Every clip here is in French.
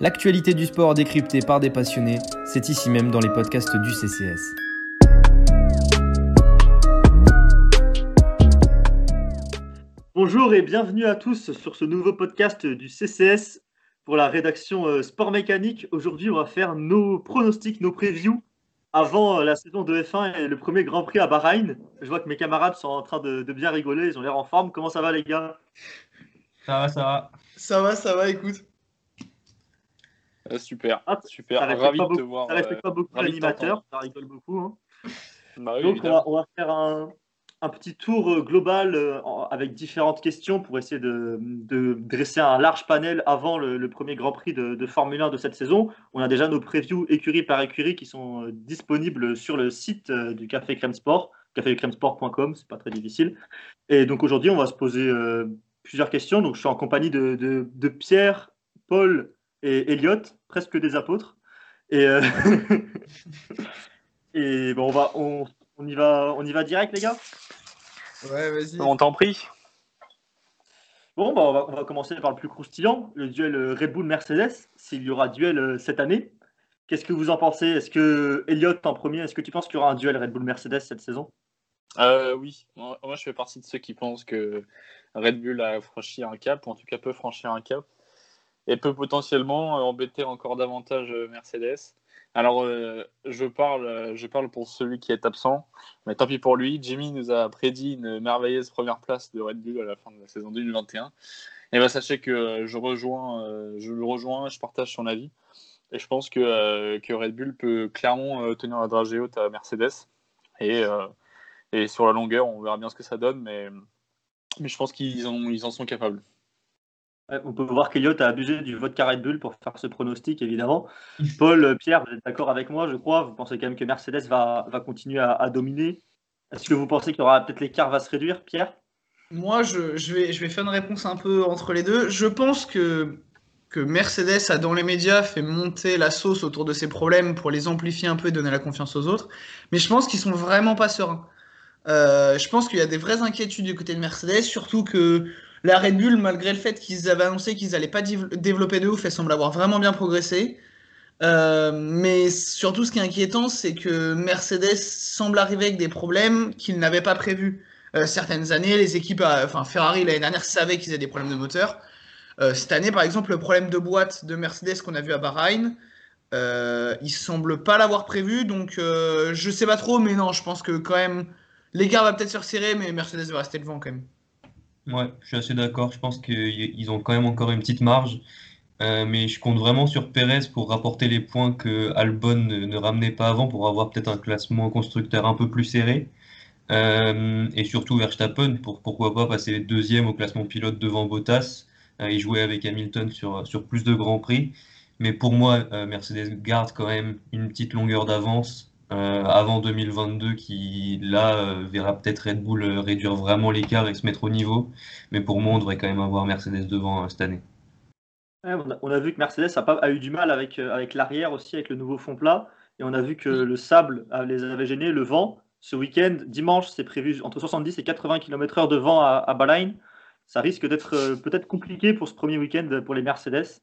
L'actualité du sport décryptée par des passionnés, c'est ici même dans les podcasts du CCS. Bonjour et bienvenue à tous sur ce nouveau podcast du CCS pour la rédaction euh, Sport Mécanique. Aujourd'hui, on va faire nos pronostics, nos previews avant euh, la saison de F1 et le premier Grand Prix à Bahreïn. Je vois que mes camarades sont en train de, bien rigoler, ils ont l'air en forme. Comment ça va les gars? Ça va, ça va. Ça va, ça va, écoute. Euh, super, ah, super. Ravi de te voir. Ça respecte pas beaucoup l'animateur, ça rigole beaucoup. Hein. Bah Donc on va, faire un, un petit tour euh, global euh, avec différentes questions pour essayer de, dresser un large panel avant le, premier Grand Prix de, Formule 1 de cette saison. On a déjà nos previews écurie par écurie qui sont euh, disponibles sur le site du Café Crème Sport, cafécrèmesport.com, c'est pas très difficile. Et donc aujourd'hui, on va se poser plusieurs questions. Donc je suis en compagnie de, Pierre, Paul et Elliot, presque des apôtres. Et, et bon, on va, on, on y va, on y va direct, les gars? Ouais, vas-y. On t'en prie. Bon, bah, on, va, commencer par le plus croustillant, le duel euh, Red Bull-Mercedes, s'il y aura duel euh, cette année. Qu'est-ce que vous en pensez? Est-ce que Elliott en premier, est-ce que tu penses qu'il y aura un duel Red Bull-Mercedes cette saison? Euh, Oui, moi, je fais partie de ceux qui pensent que Red Bull a franchi un cap, ou en tout cas peut franchir un cap, et peut potentiellement embêter encore davantage Mercedes. Alors, euh, je, parle, euh, je parle pour celui qui est absent, mais tant pis pour lui. Jimmy nous a prédit une merveilleuse première place de Red Bull à la fin de la saison 2021. Et bien, sachez que je, rejoins, euh, je le rejoins, je partage son avis. Et je pense que, que Red Bull peut clairement tenir la dragée haute à Mercedes. Et, et sur la longueur, on verra bien ce que ça donne, mais, mais je pense qu'ils ils en sont capables on peut voir qu'Eliott a abusé du vote Red Bull pour faire ce pronostic, évidemment. Paul, euh, Pierre, vous êtes d'accord avec moi, je crois. Vous pensez quand même que Mercedes va, va continuer à, dominer. Est-ce que vous pensez qu'il y aura peut-être l'écart va se réduire, Pierre? Moi, je, vais, je vais faire une réponse un peu entre les deux. Je pense que, que Mercedes a, dans les médias, fait monter la sauce autour de ses problèmes pour les amplifier un peu et donner la confiance aux autres. Mais je pense qu'ils sont vraiment pas sereins. Euh, je pense qu'il y a des vraies inquiétudes du côté de Mercedes, surtout que la Red Bull, malgré le fait qu'ils avaient annoncé qu'ils n'allaient pas développer de ouf, elle semble avoir vraiment bien progressé. Euh, mais surtout, ce qui est inquiétant, c'est que Mercedes semble arriver avec des problèmes qu'ils n'avaient pas prévus. Euh, certaines années, les équipes, euh, enfin Ferrari l'année dernière savaient qu'ils avaient des problèmes de moteur. cette année, par exemple, le problème de boîte de Mercedes qu'on a vu à Bahreïn, il semble pas l'avoir prévu. Donc, je sais pas trop, mais non, je pense que quand même, l'écart va peut-être se resserrer, mais Mercedes va rester devant quand même. Ouais, je suis assez d'accord. Je pense qu'ils ont quand même encore une petite marge. Euh, mais je compte vraiment sur Perez pour rapporter les points que Albon ne, ramenait pas avant pour avoir peut-être un classement constructeur un peu plus serré. Euh, et surtout Verstappen pour pourquoi pas passer deuxième au classement pilote devant Bottas euh, et jouer avec Hamilton sur, sur plus de grands prix. Mais pour moi, Mercedes garde quand même une petite longueur d'avance euh, avant 2022 qui là euh, verra peut-être Red Bull euh, réduire vraiment l'écart et se mettre au niveau. Mais pour moi, on devrait quand même avoir Mercedes devant cette année. on, a, vu que Mercedes a, eu du mal avec, avec l'arrière aussi, avec le nouveau fond plat. Et on a vu que le sable les avait gênés, le vent. Ce week-end, dimanche, c'est prévu entre 70 et 80 km/h de vent à, à. Ça risque d'être peut-être compliqué pour ce premier week-end pour les Mercedes.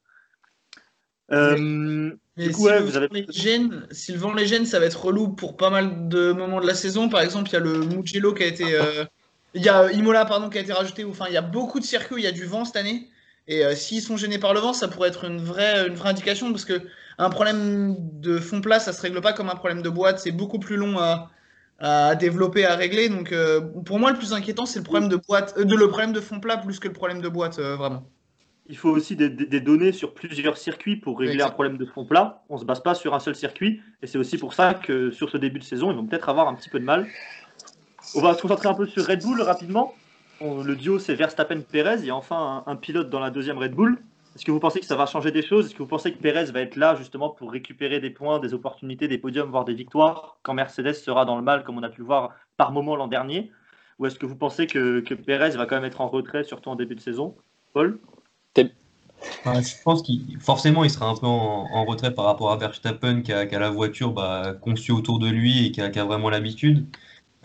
Euh, du coup, vous avez... les gènes, si le vent les gène, ça va être relou pour pas mal de moments de la saison. Par exemple, il y a le Mugello qui a été. Euh, il y a Imola pardon, qui a été rajouté. Enfin, il y a beaucoup de circuits où il y a du vent cette année. Et euh, s'ils sont gênés par le vent, ça pourrait être une vraie, une vraie indication parce que un problème de fond plat, ça se règle pas comme un problème de boîte. C'est beaucoup plus long à, à développer, à régler. Donc, pour moi, le plus inquiétant, c'est le problème de boîte, de le problème de fond plat plus que le problème de boîte, vraiment il faut aussi des, données sur plusieurs circuits pour régler un problème de fond plat. On ne se base pas sur un seul circuit. Et c'est aussi pour ça que sur ce début de saison, ils vont peut-être avoir un petit peu de mal. On va se concentrer un peu sur Red Bull rapidement. le duo, c'est Verstappen-Perez. Il y a enfin un, pilote dans la deuxième Red Bull. Est-ce que vous pensez que ça va changer des choses? Est-ce que vous pensez que Perez va être là justement pour récupérer des points, des opportunités, des podiums, voire des victoires quand Mercedes sera dans le mal, comme on a pu le voir par moment l'an dernier? Ou est-ce que vous pensez que, que Perez va quand même être en retrait, surtout en début de saison? Paul? Je pense qu'il forcément il sera un peu en, retrait par rapport à Verstappen qui a, la voiture bah, conçue autour de lui et qui a, vraiment l'habitude.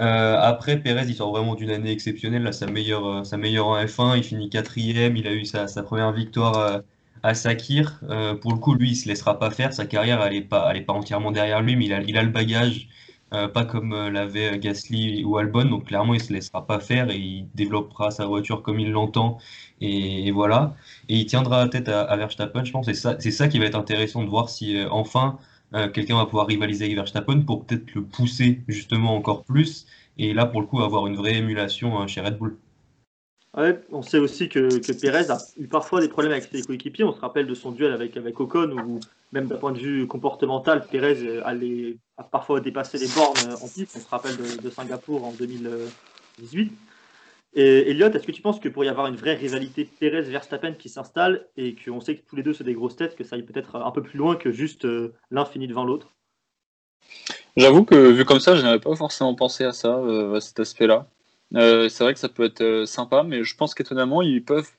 Euh, après, Perez, il sort vraiment d'une année exceptionnelle, là, sa meilleure, euh, sa meilleure en F1, il finit quatrième, il a eu sa, première victoire à Sakir. pour le coup, lui, il se laissera pas faire. Sa carrière, elle pas, entièrement derrière lui, mais il a le bagage, pas comme l'avait Gasly ou Albon. Donc clairement, il se laissera pas faire et il développera sa voiture comme il l'entend. Et, voilà. Et il tiendra la tête à, Verstappen, je pense. C'est ça, c'est ça qui va être intéressant de voir si enfin quelqu'un va pouvoir rivaliser avec Verstappen pour peut-être le pousser justement encore plus. Et là, pour le coup, avoir une vraie émulation hein, chez Red Bull. On sait aussi que, Pérez a eu parfois des problèmes avec ses coéquipiers. On se rappelle de son duel avec, Ocon, où même d'un point de vue comportemental, Pérez a parfois dépassé les bornes en piste. On se rappelle de, Singapour en 2018. Et Elliot, est-ce que tu penses que pour y avoir une vraie rivalité Pérez-Verstappen qui s'installe et qu'on sait que tous les deux c'est des grosses têtes, que ça aille peut-être un peu plus loin que juste euh, l'un finit devant l'autre? J'avoue que vu comme ça, je n'avais pas forcément pensé à ça, euh, à cet aspect-là. Euh, c'est vrai que ça peut être euh, sympa, mais je pense qu'étonnamment, ils peuvent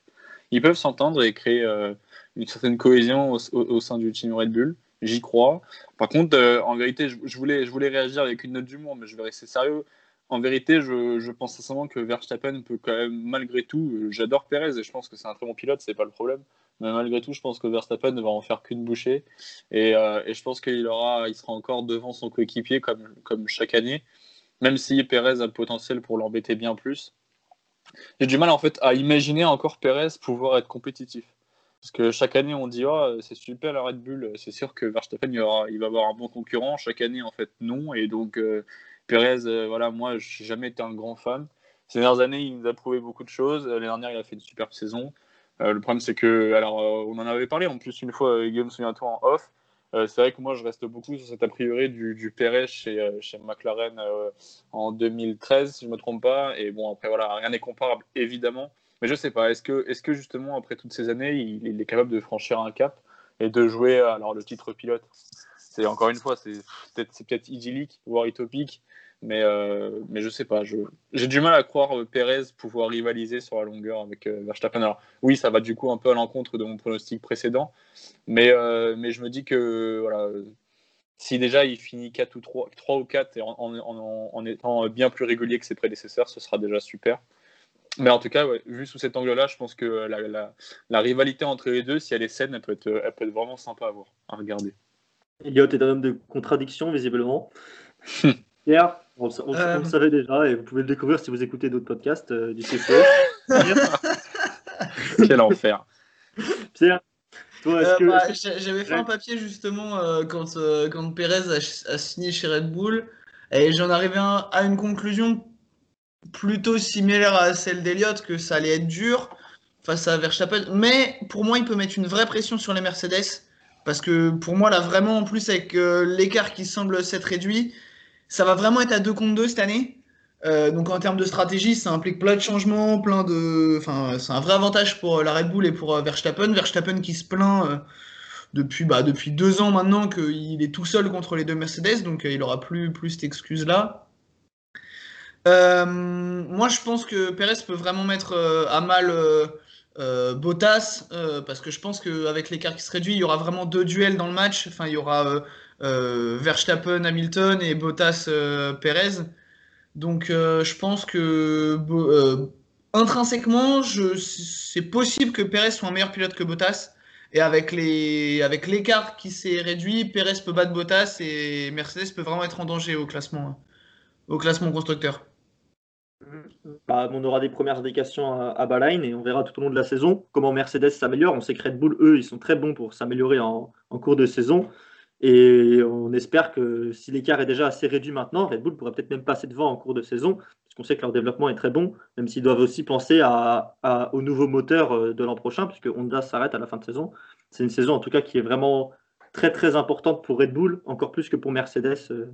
ils peuvent s'entendre et créer euh, une certaine cohésion au, sein du team Red Bull. J'y crois. Par contre, en vérité, je, voulais, je voulais réagir avec une note d'humour, mais je vais rester sérieux. En vérité, je, je pense sincèrement que Verstappen peut quand même, malgré tout, j'adore Perez et je pense que c'est un très bon pilote, c'est pas le problème. Mais malgré tout, je pense que Verstappen ne va en faire qu'une bouchée. Et, et, je pense qu'il aura, il sera encore devant son coéquipier comme, comme chaque année même si Perez a le potentiel pour l'embêter bien plus. J'ai du mal en fait à imaginer encore Perez pouvoir être compétitif. Parce que chaque année on dit oh, c'est super la Red Bull, c'est sûr que Verstappen il, aura, il, va avoir un bon concurrent. Chaque année en fait non. Et donc euh, Perez, euh, voilà, moi je n'ai jamais été un grand fan. Ces dernières années il nous a prouvé beaucoup de choses. L'année dernière il a fait une superbe saison. Euh, le problème c'est que, alors on en avait parlé en plus une fois, Guillaume, souviens-toi en off. Euh, c'est vrai que moi, je reste beaucoup sur cet a priori du, du Perez chez, euh, chez McLaren euh, en 2013, si je ne me trompe pas. Et bon, après, voilà, rien n'est comparable, évidemment. Mais je ne sais pas, est-ce que, est que justement, après toutes ces années, il, est capable de franchir un cap et de jouer alors, le titre pilote? C'est encore une fois, c'est peut-être peut idyllique, voire utopique. Mais, euh, mais je sais pas. J'ai du mal à croire euh, Perez pouvoir rivaliser sur la longueur avec euh, Verstappen. Alors, oui, ça va du coup un peu à l'encontre de mon pronostic précédent. Mais, mais je me dis que voilà, si déjà il finit 4 ou 3, 3 ou 4 et en, en, en, étant bien plus régulier que ses prédécesseurs, ce sera déjà super. Mais en tout cas, vu sous cet angle-là, je pense que la, la, la, rivalité entre les deux, si elle est saine, elle peut être, elle peut être vraiment sympa à voir, à regarder. Elliot est un homme de contradiction, visiblement. Pierre, on, le euh. savait déjà et vous pouvez le découvrir si vous écoutez d'autres podcasts euh, du CCO. Quel enfer. Pierre, toi, est-ce euh, que. Bah, j'avais fait un papier justement quand, quand Perez a, signé chez Red Bull et j'en arrivais à une conclusion plutôt similaire à celle d'Eliott que ça allait être dur face à Verstappen. Mais pour moi, il peut mettre une vraie pression sur les Mercedes parce que pour moi, là, vraiment, en plus, avec l'écart qui semble s'être réduit ça va vraiment être à deux contre deux cette année. Euh, donc en termes de stratégie, ça implique plein de changements, plein de. C'est un vrai avantage pour euh, la Red Bull et pour euh, Verstappen. Verstappen qui se plaint depuis, bah, depuis deux ans maintenant qu'il est tout seul contre les deux Mercedes, donc il aura plus, plus cette excuse-là. moi, je pense que Perez peut vraiment mettre à mal Bottas, parce que je pense qu'avec l'écart qui se réduit, il y aura vraiment deux duels dans le match. Enfin, il y aura Verstappen, Hamilton et Bottas, euh, Perez. Donc euh, je pense que intrinsèquement, c'est possible que Perez soit un meilleur pilote que Bottas. Et avec l'écart qui s'est réduit, Perez peut battre Bottas et Mercedes peut vraiment être en danger au classement au classement constructeur. Bah, on aura des premières indications à, à et on verra tout au long de la saison comment Mercedes s'améliore. On sait que Red Bull, eux, ils sont très bons pour s'améliorer en, cours de saison. Et on espère que si l'écart est déjà assez réduit maintenant, Red Bull pourrait peut-être même passer devant en cours de saison, parce qu'on sait que leur développement est très bon, même s'ils doivent aussi penser à, au nouveau moteur euh, de l'an prochain, puisque Honda s'arrête à la fin de saison. C'est une saison en tout cas qui est vraiment très très importante pour Red Bull, encore plus que pour Mercedes, euh,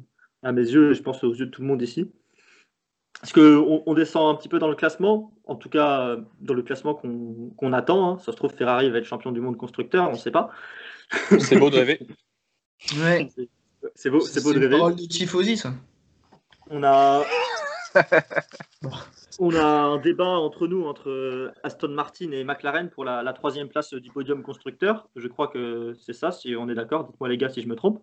à mes yeux, et je pense aux yeux de tout le monde ici. Est-ce qu'on on descend un petit peu dans le classement? En tout cas, dans le classement qu'on attend. Hein. Ça se trouve, Ferrari va être champion du monde constructeur, on ne sait pas. C'est beau de rêver. Ouais. C'est beau, c'est beau de rêver. parole de Tifosi, ça. On a. On a un débat entre nous, entre Aston Martin et McLaren pour la, troisième place du podium constructeur. Je crois que c'est ça, si on est d'accord. Dites-moi les gars si je me trompe.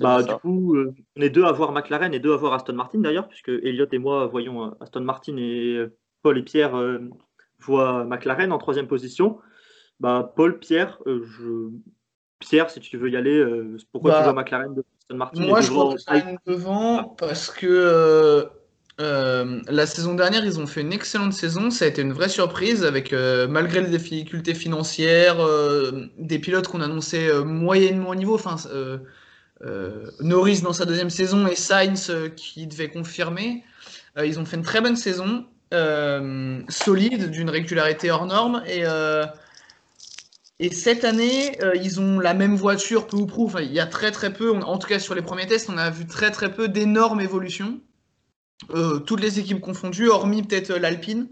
Bah, du coup, euh, on est deux à voir McLaren et deux à voir Aston Martin d'ailleurs, puisque Elliot et moi voyons euh, Aston Martin et Paul et Pierre euh, voient McLaren en troisième position. Bah, Paul, Pierre, je... Pierre, si tu veux y aller, pourquoi tu bah, vois McLaren de Aston Martin Moi, je vois McLaren devant parce que euh, la saison dernière, ils ont fait une excellente saison. Ça a été une vraie surprise avec, euh, malgré les difficultés financières, euh, des pilotes qu'on annonçait moyennement au niveau. Enfin, Norris dans sa deuxième saison et Sainz qui devait confirmer. ils ont fait une très bonne saison, solide, d'une régularité hors norme. Et, et cette année, ils ont la même voiture, peu ou prou. Enfin, il y a très très peu, en tout cas sur les premiers tests, on a vu très très peu d'énormes évolutions. Euh, toutes les équipes confondues, hormis peut-être euh, l'Alpine.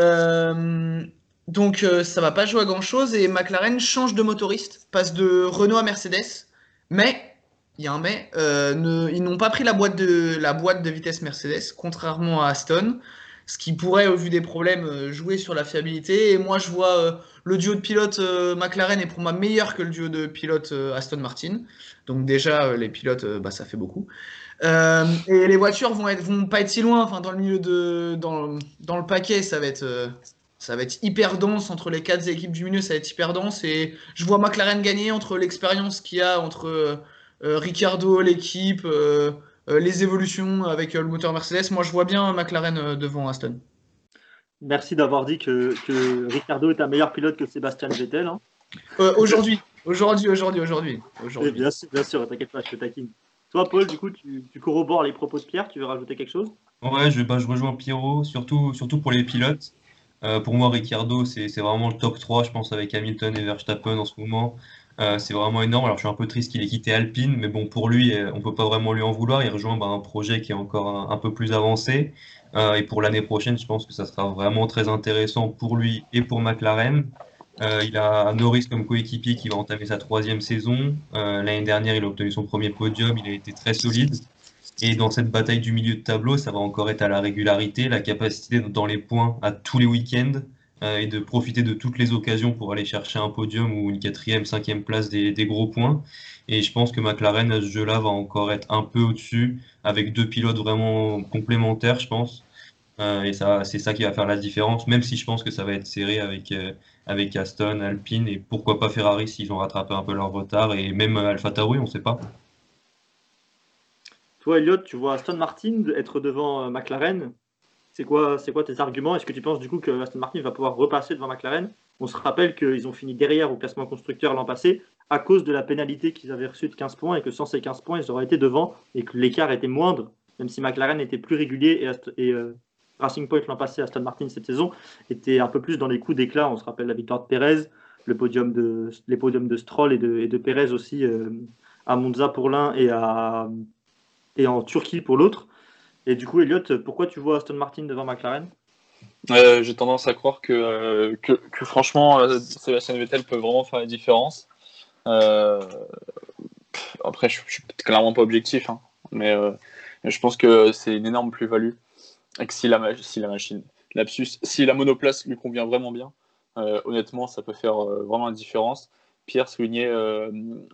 Euh, donc ça va pas jouer à grand chose et McLaren change de motoriste, passe de Renault à Mercedes, mais il y a un mais, ils n'ont pas pris la boîte, de, la boîte de vitesse Mercedes, contrairement à Aston, ce qui pourrait, au vu des problèmes, jouer sur la fiabilité. Et moi, je vois le duo de pilotes McLaren est pour moi meilleur que le duo de pilotes Aston Martin. Donc déjà, les pilotes, bah, ça fait beaucoup. Euh, et les voitures vont, vont pas être si loin. Enfin, dans le milieu de. Dans, le paquet, ça va être. Euh, ça va être hyper dense entre les quatre équipes du milieu, ça va être hyper dense. Et je vois McLaren gagner entre l'expérience qu'il y a entre euh, Ricardo, l'équipe, les évolutions avec le moteur Mercedes. Moi, je vois bien McLaren devant Aston. Merci d'avoir dit que, que, Ricardo est un meilleur pilote que Sébastien Vettel. Hein. aujourd'hui, aujourd'hui, aujourd'hui, aujourd'hui. Eh bien sûr, bien sûr, t'inquiète pas, je te taquine. Toi, Paul, du coup, tu, corrobores les propos de Pierre. Tu veux rajouter quelque chose? Ouais, je, bah, je rejoins Pierrot, surtout, surtout pour les pilotes. Euh, pour moi, Ricciardo, c'est vraiment le top 3, je pense, avec Hamilton et Verstappen en ce moment. Euh, c'est vraiment énorme. Alors, je suis un peu triste qu'il ait quitté Alpine, mais bon, pour lui, euh, on peut pas vraiment lui en vouloir. Il rejoint bah, un projet qui est encore un, peu plus avancé. et pour l'année prochaine, je pense que ça sera vraiment très intéressant pour lui et pour McLaren. Euh, il a Norris comme coéquipier qui va entamer sa troisième saison. Euh, l'année dernière, il a obtenu son premier podium, il a été très solide. Et dans cette bataille du milieu de tableau, ça va encore être à la régularité, la capacité dans les points à tous les week-ends euh, et de profiter de toutes les occasions pour aller chercher un podium ou une quatrième, cinquième place des, gros points. Et je pense que McLaren à ce jeu-là va encore être un peu au-dessus, avec deux pilotes vraiment complémentaires, je pense. et ça, c'est ça qui va faire la différence, même si je pense que ça va être serré avec avec Aston, Alpine et pourquoi pas Ferrari s'ils ont rattrapé un peu leur retard et même Alpha Tauri, on ne sait pas. Toi, Elliot, tu vois Aston Martin être devant euh, McLaren? C'est quoi, c'est quoi tes arguments? Est-ce que tu penses du coup que Aston Martin va pouvoir repasser devant McLaren? On se rappelle qu'ils ont fini derrière au classement constructeur l'an passé à cause de la pénalité qu'ils avaient reçue de 15 points et que sans ces 15 points, ils auraient été devant et que l'écart était moindre, même si McLaren était plus régulier et, euh, Racing Point l'an passé, Aston Martin cette saison, était un peu plus dans les coups d'éclat. On se rappelle la victoire de Perez, le podium de, les podiums de Stroll et de, et de Perez aussi euh, à Monza pour l'un et, à, et en Turquie pour l'autre. Et du coup, Elliot, pourquoi tu vois Aston Martin devant McLaren? Euh, J'ai tendance à croire que, euh, que, que, franchement, Sébastien Vettel peut vraiment faire la différence. après, je, ne suis clairement pas objectif, hein, mais je pense que c'est une énorme plus-value si la, si la lapsus, si la monoplace lui convient vraiment bien, euh, honnêtement, ça peut faire euh, vraiment la différence. Pierre soulignait euh,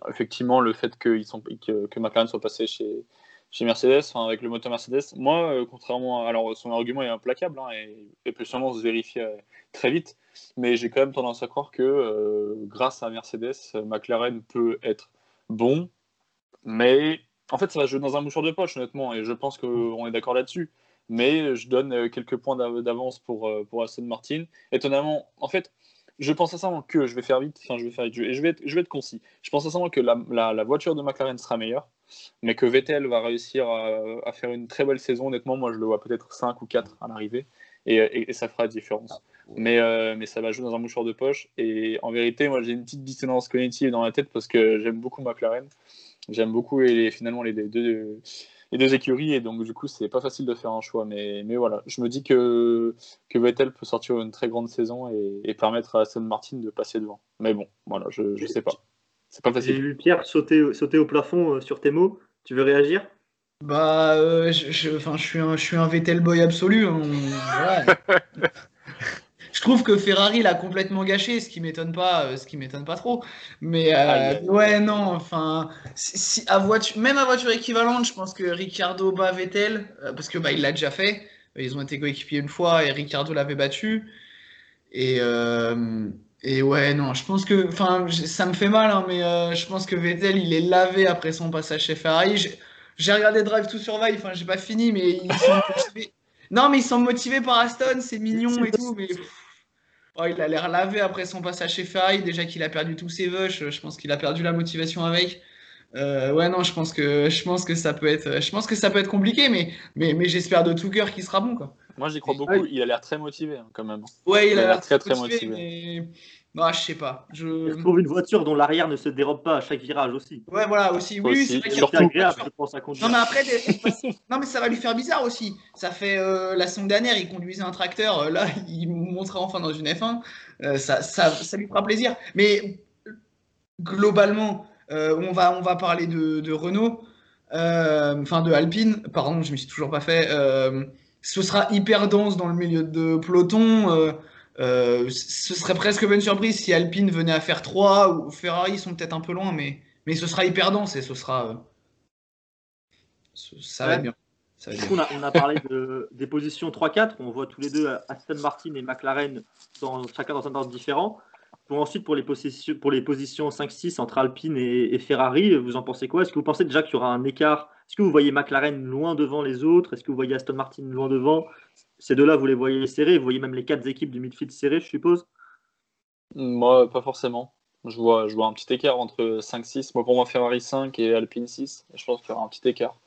effectivement le fait que, sont, que, que, McLaren soit passé chez, chez Mercedes, avec le moteur Mercedes. Moi, contrairement à. Alors, son argument est implacable hein, et, peut sûrement se vérifier très vite, mais j'ai quand même tendance à croire que grâce à Mercedes, McLaren peut être bon, mais en fait, ça va jouer dans un mouchoir de poche, honnêtement, et je pense qu'on est d'accord là-dessus mais je donne euh, quelques points d'avance pour, euh, pour Aston Martin. Étonnamment, en fait, je pense à ça que je vais faire vite, enfin je vais faire vite, et je vais être, je vais être concis. Je pense sincèrement que la, la, voiture de McLaren sera meilleure, mais que Vettel va réussir à, faire une très belle saison. Honnêtement, moi je le vois peut-être 5 ou 4 à l'arrivée, et, et, ça fera la différence. Ah, mais, euh, mais ça va jouer dans un mouchoir de poche, et en vérité, moi j'ai une petite dissonance cognitive dans la tête parce que j'aime beaucoup McLaren. J'aime beaucoup et finalement les deux, les deux écuries et donc du coup c'est pas facile de faire un choix. Mais, mais voilà. Je me dis que, que Vettel peut sortir une très grande saison et, permettre à Aston Martin de passer devant. Mais bon voilà je, je sais pas. C'est pas facile. J'ai vu Pierre sauter, sauter au plafond euh, sur tes mots. Tu veux réagir? Bah euh, je, je, je, suis un, je suis un Vettel boy absolu hein. Je trouve que Ferrari l'a complètement gâché, ce qui m'étonne pas, euh, ce qui m'étonne pas trop. Mais euh, ouais, non, enfin, si, à voiture, même à voiture équivalente, je pense que Ricciardo bat Vettel euh, parce que bah il l'a déjà fait. Ils ont été coéquipiers une fois et Ricciardo l'avait battu. Et, Et ouais, non, je pense que, enfin, ça me fait mal, hein, mais euh, je pense que Vettel, il est lavé après son passage chez Ferrari. J'ai regardé Drive to Survive, enfin, j'ai pas fini, mais ils sont motivés. Non, mais ils sont motivés par Aston, c'est mignon et tout, mais oh, il a l'air lavé après son passage chez Ferrari. Déjà qu'il a perdu tous ses vœux, je pense qu'il a perdu la motivation avec. Euh, ouais, non, je pense que je pense que ça peut être, je pense que ça peut être compliqué, mais mais, mais j'espère de tout cœur qu'il sera bon, quoi. Moi, j'y crois beaucoup. Il a l'air très motivé, hein, quand même. Ouais, il, a l'air très très motivé. Mais... Non, je sais pas. Je... Il trouve une voiture dont l'arrière ne se dérobe pas à chaque virage aussi. Ouais, voilà, aussi. Oui, c'est agréable, je pense, à conduire. Non, mais après, non, mais ça va lui faire bizarre aussi. Ça fait euh, la semaine dernière, il conduisait un tracteur. Euh, là, il montrait enfin dans une F1. ça, ça, ça, lui fera plaisir. Mais globalement, euh, on, va, on va parler de, Renault, euh, enfin de Alpine, pardon, je ne me suis toujours pas fait. Euh, ce sera hyper dense dans le milieu de peloton. Ce serait presque une surprise si Alpine venait à faire 3 ou Ferrari sont peut-être un peu loin, mais, mais ce sera hyper dense et ce sera. ça va bien. On, a, on, a, parlé de, des positions 3-4. On voit tous les deux Aston Martin et McLaren dans, chacun dans un ordre différent. Pour ensuite, pour les, positions, pour les positions 5-6 entre Alpine et, Ferrari, vous en pensez quoi? Est-ce que vous pensez déjà qu'il y aura un écart Est-ce que vous voyez McLaren loin devant les autres? Est-ce que vous voyez Aston Martin loin devant? Ces deux-là, vous les voyez serrés Vous voyez même les quatre équipes du midfield serrées, je suppose? Moi, pas forcément. Je vois, je vois un petit écart entre 5-6. Moi, pour moi, Ferrari 5 et Alpine 6. Je pense qu'il y aura un petit écart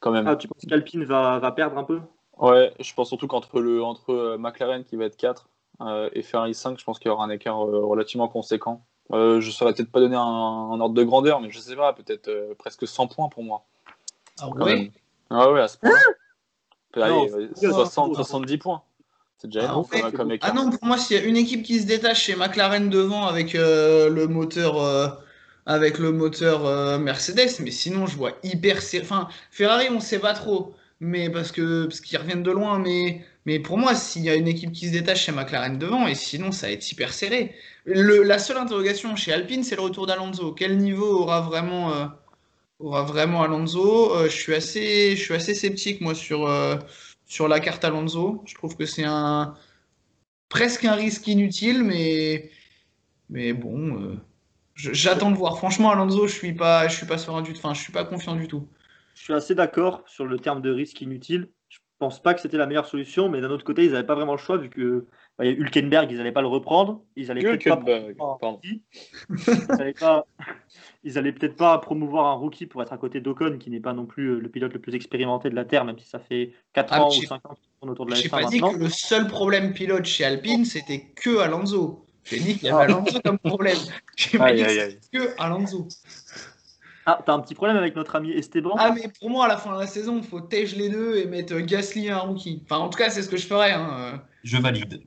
quand même. Ah, tu penses qu'Alpine va, va perdre un peu? Ouais, je pense surtout qu'entre le entre euh, McLaren qui va être 4 euh, et Ferrari 5, je pense qu'il y aura un écart euh, relativement conséquent. Euh, je ne saurais peut-être pas donner un, ordre de grandeur, mais je ne sais pas, peut-être presque 100 points pour moi. Ah ouais Ah ouais, à ce point. 60, 70 points. C'est déjà ah, énorme comme, écart. Ah non, pour moi, s'il y a une équipe qui se détache, c'est McLaren devant avec le moteur avec le moteur Mercedes, mais sinon je vois hyper enfin Ferrari on sait pas trop, mais parce que parce qu'ils reviennent de loin, mais mais pour moi, s'il y a une équipe qui se détache, c'est McLaren devant, et sinon, ça va être hyper serré. la seule interrogation chez Alpine, c'est le retour d'Alonso. Quel niveau aura vraiment, euh, vraiment Alonso euh, je, suis assez, je suis assez sceptique, moi, sur, euh, sur la carte Alonso. Je trouve que c'est un presque un risque inutile, mais, mais bon, j'attends de voir. Franchement, Alonso, je suis pas, je suis pas serein du, enfin, je suis pas confiant du tout. Je suis assez d'accord sur le terme de risque inutile pense pas que c'était la meilleure solution, mais d'un autre côté, ils n'avaient pas vraiment le choix vu que bah, Hülkenberg, ils n'allaient pas le reprendre. Ils allaient peut-être pas, ils allaient peut-être pas promouvoir un rookie pour être à côté d'Ocon, qui n'est pas non plus euh, le pilote le plus expérimenté de la Terre, même si ça fait 4 ah, ans ou 5 ans qu'ils autour de la F1 pas dit que le seul problème pilote chez Alpine, c'était que Alonso. J'ai dit qu'il y avait Alonso comme problème. J'ai pas dit que Alonso. Ah, t'as un petit problème avec notre ami Esteban Ah, mais pour moi, à la fin de la saison, il faut tège les deux et mettre Gasly et un rookie. Enfin, en tout cas, c'est ce que je ferais. Hein. Je valide.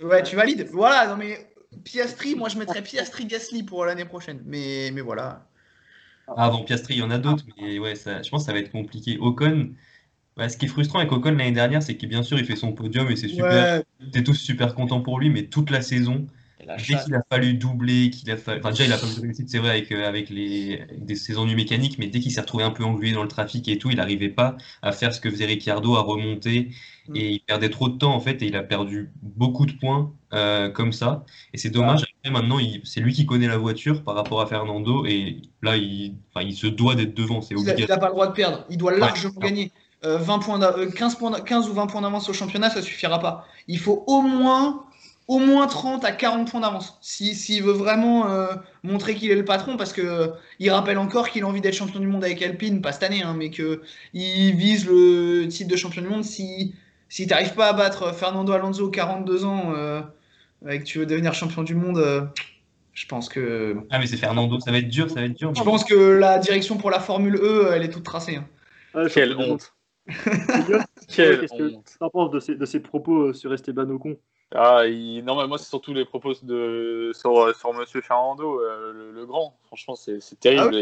Ouais, tu valides. Voilà, non mais Piastri, moi je mettrais Piastri Gasly pour l'année prochaine. Mais, mais voilà. Ah, bon, Piastri, il y en a d'autres, mais ouais, ça, je pense que ça va être compliqué. Ocon, ce qui est frustrant avec Ocon l'année dernière, c'est qu'il bien sûr il fait son podium et c'est super. T'es tous super contents pour lui, mais toute la saison, Dès qu'il a fallu doubler, qu'il a fallu... enfin, déjà il a pas eu de réussite, c'est vrai, avec, euh, avec les, des, ses ennuis mécaniques, mais dès qu'il s'est retrouvé un peu englué dans le trafic et tout, il n'arrivait pas à faire ce que faisait Ricciardo, à remonter, mm. et il perdait trop de temps en fait, et il a perdu beaucoup de points euh, comme ça. Et c'est dommage, après maintenant, c'est lui qui connaît la voiture par rapport à Fernando, et là, il, enfin, il se doit d'être devant, c'est obligatoire. Il n'a pas le droit de perdre, il doit largement gagner. 20 euh, points 15, points, 15 ou 20 points d'avance au championnat, ça suffira pas. Il faut au moins au moins 30 à 40 points d'avance. S'il si, veut vraiment euh, montrer qu'il est le patron, parce que il rappelle encore qu'il a envie d'être champion du monde avec Alpine, pas cette année, hein, mais qu'il vise le titre de champion du monde. Si, si tu n'arrives pas à battre Fernando Alonso, 42 ans, euh, et que tu veux devenir champion du monde, euh, je pense que. Ah, mais c'est Fernando, ça va être dur, ça va être dur. Je pense que la direction pour la Formule E, elle est toute tracée. Hein. Quelle honte! Qu'est-ce que tu penses de ces, de ces propos sur Esteban Ocon? Ah, il... Non, mais moi, c'est surtout les propos de... sur, sur Monsieur Fernando, euh, le, grand. Franchement, c'est terrible.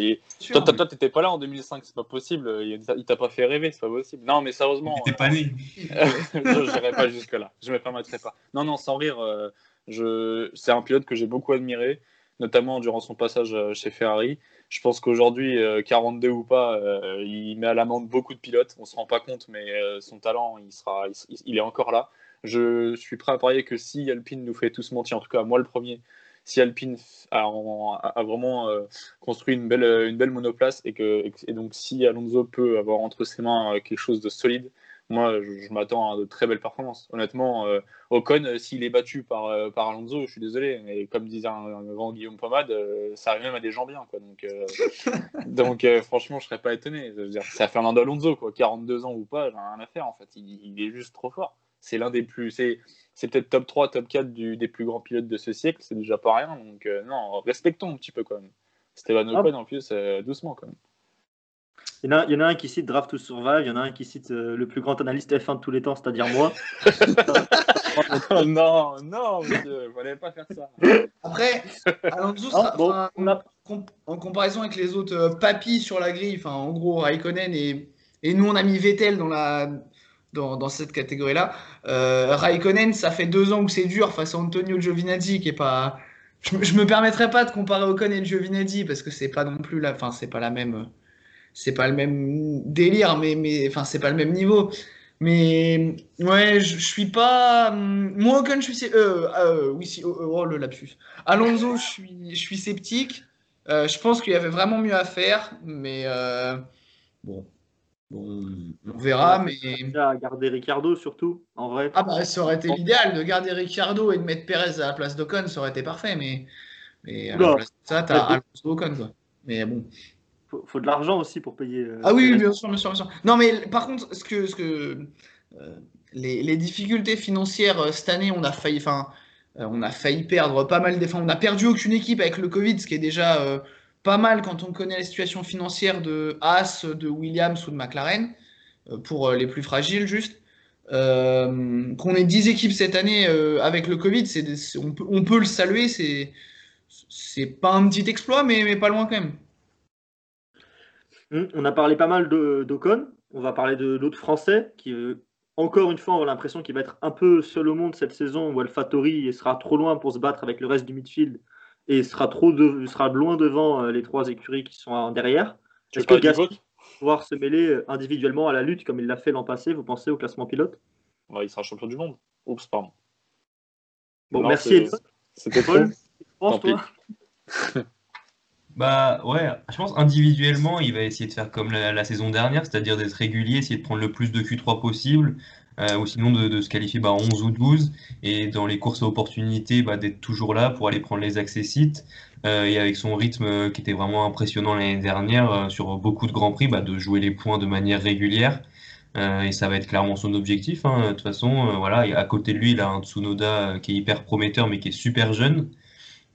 Ah toi, t'étais pas là en 2005, c'est pas possible. Il t'a pas fait rêver, c'est pas possible. Non, mais sérieusement. T'étais pas né. Euh, je n'irai pas jusque-là. Je me permettrai pas. Non, non, sans rire, euh, je... c'est un pilote que j'ai beaucoup admiré, notamment durant son passage chez Ferrari. Je pense qu'aujourd'hui, 42 ou pas, il met à l'amende beaucoup de pilotes. On se rend pas compte, mais son talent, il, sera, il est encore là. Je suis prêt à parier que si Alpine nous fait tous mentir, en tout cas moi le premier, si Alpine a, vraiment euh, construit une belle, une belle monoplace et, que, et donc si Alonso peut avoir entre ses mains quelque chose de solide, moi, je, m'attends à de très belles performances. Honnêtement, euh, Ocon, euh, s'il est battu par, euh, par Alonso, je suis désolé, mais comme disait un, grand Guillaume Pomade, ça arrive même à des gens bien. Quoi. Donc, donc franchement, je serais pas étonné. C'est à Fernando Alonso, quoi. 42 ans ou pas, j'ai rien à faire en fait. Il, est juste trop fort. C'est l'un des plus. C'est, peut-être top 3, top 4 du, des plus grands pilotes de ce siècle, c'est déjà pas rien. Donc, non, respectons un petit peu quand même. Stéphane Ocon, en plus, doucement quand même. Il y, en a, un qui cite Draft to Survive, il y en a un qui cite euh, le plus grand analyste F1 de tous les temps, c'est-à-dire moi. non, non, monsieur, il fallait pas faire ça. Après, Alonso, en comparaison avec les autres euh, papis sur la grille, enfin, en gros, Raikkonen et, et nous, on a mis Vettel dans la. Dans, cette catégorie-là. Euh, Raikkonen, ça fait deux ans que c'est dur face à Antonio Giovinazzi, qui est pas. Je, je me permettrai pas de comparer Ocon et Giovinazzi parce que c'est pas non plus la, enfin c'est pas la même, c'est pas le même délire, mais, mais enfin, c'est pas le même niveau. Mais ouais, je, suis pas. Moi, Ocon, je suis. Euh, euh, oui, si, oh, oh, le lapsus. Alonso, je suis, je suis sceptique. Euh, je pense qu'il y avait vraiment mieux à faire, mais euh, bon, bon, on verra. Mais à garder Ricardo surtout, en vrai. Ah bah, ça aurait été l'idéal de garder Ricardo et de mettre Perez à la place d'Ocon, ça aurait été parfait, mais mais à la place de ça, t'as Alonso Ocon quoi. Mais bon faut, faut de l'argent aussi pour payer. Euh, ah oui, bien sûr, bien sûr, bien sûr. Non, mais par contre, ce que, ce que euh, les, les, difficultés financières euh, cette année, on a failli, enfin, on a failli perdre pas mal des. on a perdu aucune équipe avec le Covid, ce qui est déjà pas mal quand on connaît la situation financière de Haas, de Williams ou de McLaren, pour les plus fragiles, juste. qu'on ait 10 équipes cette année avec le Covid, c'est, on, peut, on peut le saluer, c'est, c'est pas un petit exploit, mais, mais pas loin quand même. Hmm, on a parlé pas mal d'Ocon. On va parler de l'autre français qui, euh, encore une fois, on a l'impression qu'il va être un peu seul au monde cette saison où Alfatori sera trop loin pour se battre avec le reste du midfield et sera, trop sera loin devant euh, les trois écuries qui sont derrière. Est-ce que Gasly va pouvoir se mêler euh, individuellement à la lutte comme il l'a fait l'an passé, vous pensez, au classement pilote? Il sera champion du monde. Oups, pardon. Bon, merci. C'était Paul. Tant pis. Bah ouais, je pense individuellement, il va essayer de faire comme la, saison dernière, c'est-à-dire d'être régulier, essayer de prendre le plus de Q3 possible, euh, ou sinon de, se qualifier bah, 11 ou 12, et dans les courses à opportunité, bah, d'être toujours là pour aller prendre les accessites, euh, et avec son rythme euh, qui était vraiment impressionnant l'année dernière sur beaucoup de grands prix, bah, de jouer les points de manière régulière. et ça va être clairement son objectif. Hein. De toute façon, voilà, à côté de lui, il a un Tsunoda qui est hyper prometteur, mais qui est super jeune.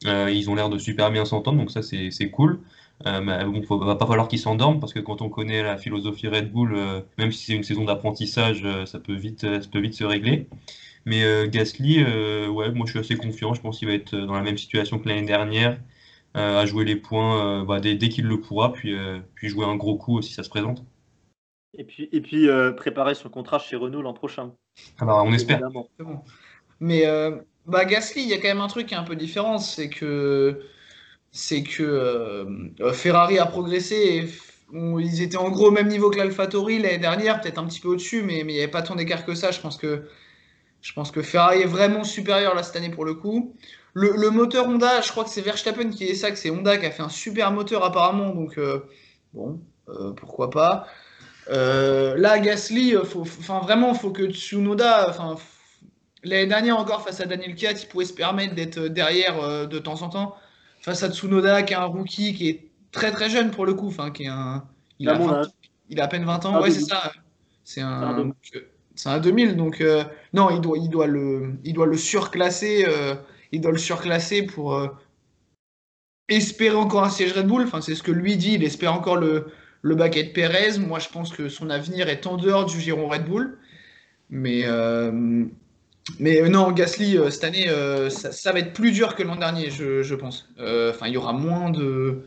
Euh, ils ont l'air de super bien s'entendre, donc ça c'est cool. Euh, mais bon, il va pas falloir qu'ils s'endorment parce que quand on connaît la philosophie Red Bull, euh, même si c'est une saison d'apprentissage, ça peut vite, ça peut vite se régler. Mais Gasly, ouais, moi je suis assez confiant. Je pense qu'il va être dans la même situation que l'année dernière, à jouer les points bah, dès, qu'il le pourra, puis, puis jouer un gros coup si ça se présente. Et puis, et puis préparer son contrat chez Renault l'an prochain. Ah bah, on espère. Mais bah, Gasly, il y a quand même un truc qui est un peu différent, c'est que, c'est que euh, Ferrari a progressé. ils étaient en gros au même niveau que l'AlphaTauri l'année dernière, peut-être un petit peu au-dessus, mais, il n'y avait pas tant d'écart que ça. Je pense que, je pense que Ferrari est vraiment supérieur là cette année pour le coup. Le, moteur Honda, je crois que c'est Verstappen qui est ça, que c'est Honda qui a fait un super moteur apparemment, donc euh, bon, euh, pourquoi pas. là, Gasly, faut, vraiment, faut que Tsunoda, enfin L'année dernière encore, face à Daniel Kiat, il pouvait se permettre d'être derrière euh, de temps en temps. Face à Tsunoda, qui est un rookie, qui est très très jeune pour le coup, enfin, qui est un... il, a il a à peine 20 ans, ouais, c'est ça. C'est un, c'est un 2000, donc euh, non, il doit, il doit le, il doit le surclasser, euh, il doit le surclasser pour espérer encore un siège Red Bull. Enfin, c'est ce que lui dit. Il espère encore le, le baquet de Perez. Moi, je pense que son avenir est en dehors du giron Red Bull. Mais mais euh, non, Gasly, euh, cette année, euh, ça, va être plus dur que l'an dernier, je, pense. Enfin, il y aura moins de.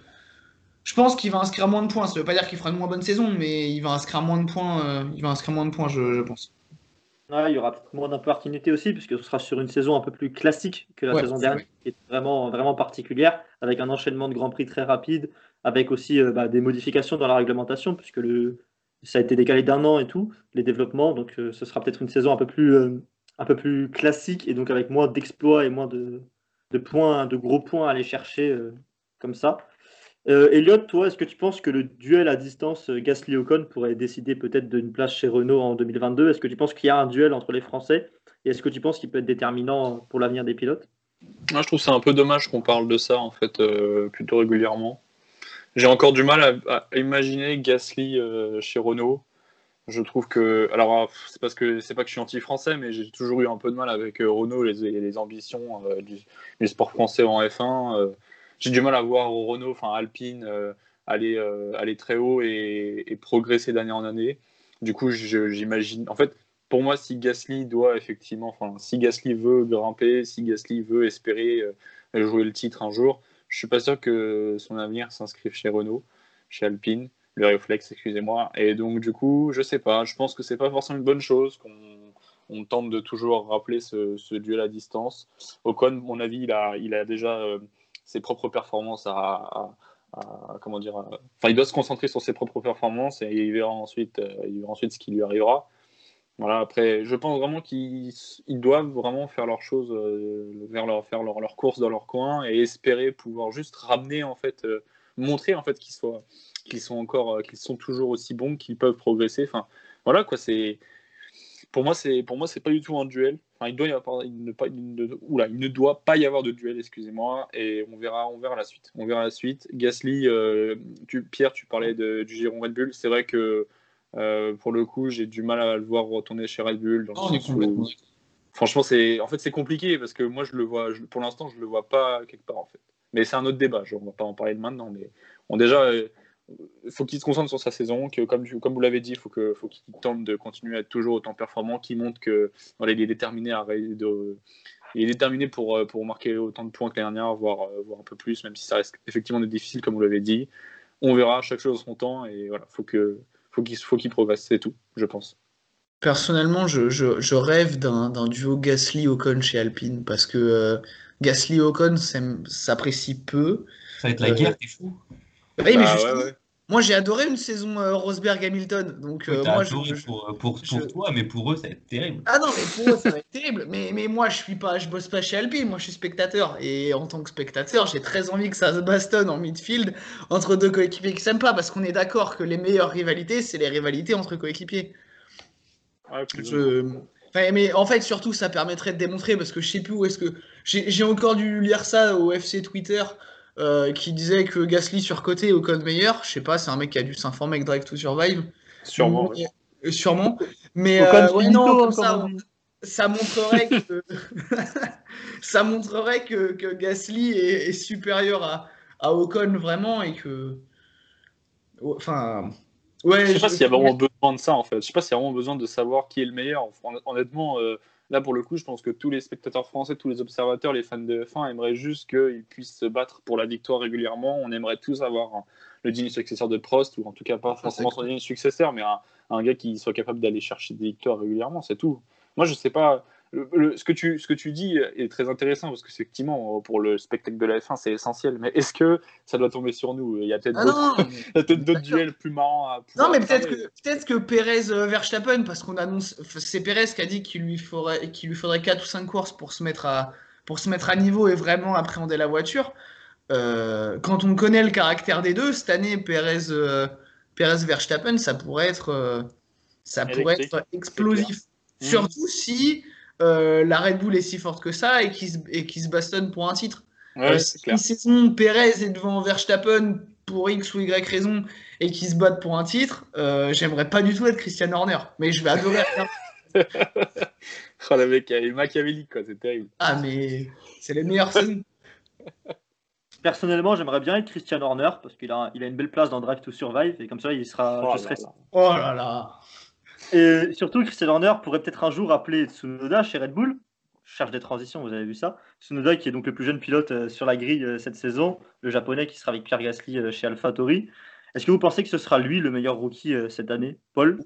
Je pense qu'il va inscrire moins de points. Ça ne veut pas dire qu'il fera une moins bonne saison, mais il va inscrire moins de points. il va inscrire moins de points, je, pense. il y aura peut-être moins d'opportunités aussi, puisque ce sera sur une saison un peu plus classique que la saison dernière, qui est vraiment, vraiment particulière, avec un enchaînement de Grand Prix très rapide, avec aussi bah, des modifications dans la réglementation, puisque le, ça a été décalé d'un an et tout, les développements. Donc ce sera peut-être une saison un peu plus un peu plus classique et donc avec moins d'exploits et moins de, points, de gros points à aller chercher comme ça. Euh, Elliot, toi, est-ce que tu penses que le duel à distance euh, Gasly-Ocon pourrait décider peut-être d'une place chez Renault en 2022 Est-ce que tu penses qu'il y a un duel entre les Français Et est-ce que tu penses qu'il peut être déterminant pour l'avenir des pilotes? Moi, je trouve c'est un peu dommage qu'on parle de ça, en fait, euh, plutôt régulièrement. J'ai encore du mal à, imaginer Gasly chez Renault. Je trouve que, alors c'est parce que c'est pas que je suis anti-français, mais j'ai toujours eu un peu de mal avec Renault et les, ambitions du, sport français en F1 j'ai du mal à voir Renault, enfin Alpine, euh, aller, euh, aller très haut et, progresser d'année en année. Du coup, j'imagine. En fait, pour moi, si Gasly doit effectivement, enfin, si Gasly veut grimper, si Gasly veut espérer euh, jouer le titre un jour, je suis pas sûr que son avenir s'inscrive chez Renault, chez Alpine, le réflexe, excusez-moi. Et donc, du coup, je sais pas. Je pense que c'est pas forcément une bonne chose qu'on on tente de toujours rappeler ce, duel à distance. Ocon, mon avis, il a, il a déjà ses propres performances à, comment dire enfin il doit se concentrer sur ses propres performances et il verra ensuite euh, il verra ensuite ce qui lui arrivera voilà après je pense vraiment qu'ils doivent vraiment faire leurs choses euh, faire leur, leur, course dans leur coin et espérer pouvoir juste ramener en fait euh, montrer en fait qu'ils soient qu'ils sont encore qu'ils sont toujours aussi bons qu'ils peuvent progresser enfin voilà quoi c'est pour moi, c'est pour moi, c'est pas du tout un duel. Enfin, il doit y avoir, il ne, pas, il ne, oula, il ne doit pas y avoir de duel, excusez-moi, et on verra, on verra la suite. On verra la suite. Gasly, euh, tu, Pierre, tu parlais de, du giron Red Bull. C'est vrai que euh, pour le coup, j'ai du mal à le voir retourner chez Red Bull. Dans oh, franchement, c'est en fait c'est compliqué parce que moi, je le vois, pour l'instant, je le vois pas quelque part en fait. Mais c'est un autre débat. Je, on va pas en parler maintenant, mais on déjà. Euh, faut qu'il se concentre sur sa saison, que comme, comme vous l'avez dit, il faut qu'il faut qu'il tente de continuer à être toujours autant performant, qu'il montre que voilà, il est déterminé à de, il est déterminé pour, euh, pour marquer autant de points que l'année dernière, voire, euh, voire un peu plus, même si ça reste effectivement difficile, comme vous l'avez dit. On verra chaque chose à son temps et voilà, faut que faut qu'il faut qu'il progresse, c'est tout, je pense. Personnellement, je, je, je rêve d'un duo Gasly-Ocon chez Alpine parce que euh, Gasly-Ocon s'apprécie peu. Ça va être la guerre, t'es fou. Oui, mais bah, moi j'ai adoré une saison euh, Rosberg-Hamilton. Donc, euh, moi, adoré pour, pour, toi, mais pour eux, ça va être terrible. Ah non, mais pour eux, ça va être terrible. Mais, mais moi, je suis pas, je bosse pas chez Alpine, moi je suis spectateur. Et en tant que spectateur, j'ai très envie que ça se bastonne en midfield entre deux coéquipiers qui s'aiment pas, parce qu'on est d'accord que les meilleures rivalités, c'est les rivalités entre coéquipiers. mais en fait, surtout, ça permettrait de démontrer, parce que je sais plus où est-ce que. J'ai encore dû lire ça au FC Twitter. Euh, qui disait que Gasly surcoté au code meilleur. Je sais pas, c'est un mec qui a dû s'informer avec Drive to Survive. Sûrement. Euh, sûrement. Mais euh, non, ça, ça, montrerait que ça montrerait que, que Gasly est, supérieur à, à, Ocon vraiment et que. Enfin. Ouais, je sais pas s'il y a vraiment besoin de ça en fait. Je sais pas s'il y a vraiment besoin de savoir qui est le meilleur. Honnêtement, Là, pour le coup, je pense que tous les spectateurs français, tous les observateurs, les fans de F1 aimeraient juste qu'ils puissent se battre pour la victoire régulièrement. On aimerait tous avoir le digne successeur de Prost, ou en tout cas pas forcément son digne successeur, mais un, un, gars qui soit capable d'aller chercher des victoires régulièrement, c'est tout. Moi, je sais pas ce, que tu, ce que tu dis est très intéressant parce que effectivement pour le spectacle de la F1 c'est essentiel. Mais est-ce que ça doit tomber sur nous? Il y a peut-être ah d'autres duels plus marrants à non mais peut-être que peut-être que Perez euh, Verstappen parce qu'on annonce c'est Perez qui a dit qu'il lui faudrait qu'il lui faudrait 4 ou 5 courses pour se mettre à pour se mettre à niveau et vraiment appréhender la voiture. Euh, quand on connaît le caractère des deux cette année Perez euh, Perez Verstappen ça pourrait être ça pourrait être explosif. Surtout si euh, la Red Bull est si forte que ça et qui se, et qui se bastonne pour un titre. Ouais, euh, si saison Perez est devant Verstappen pour X ou Y raison et qui se battent pour un titre, euh, j'aimerais pas du tout être Christian Horner, mais je vais adorer. oh, le mec est machiavélique, quoi, c'est terrible. Ah, mais c'est les meilleures saisons. Personnellement, j'aimerais bien être Christian Horner parce qu'il a, il a une belle place dans Drive to Survive et comme ça, il sera. Oh, là, là. Et surtout, Christian Horner pourrait peut-être un jour appeler Tsunoda chez Red Bull. Charge des transitions, vous avez vu ça. Tsunoda qui est donc le plus jeune pilote euh, sur la grille euh, cette saison, le japonais qui sera avec Pierre Gasly euh, chez AlphaTauri. Est-ce que vous pensez que ce sera lui le meilleur rookie cette année, Paul?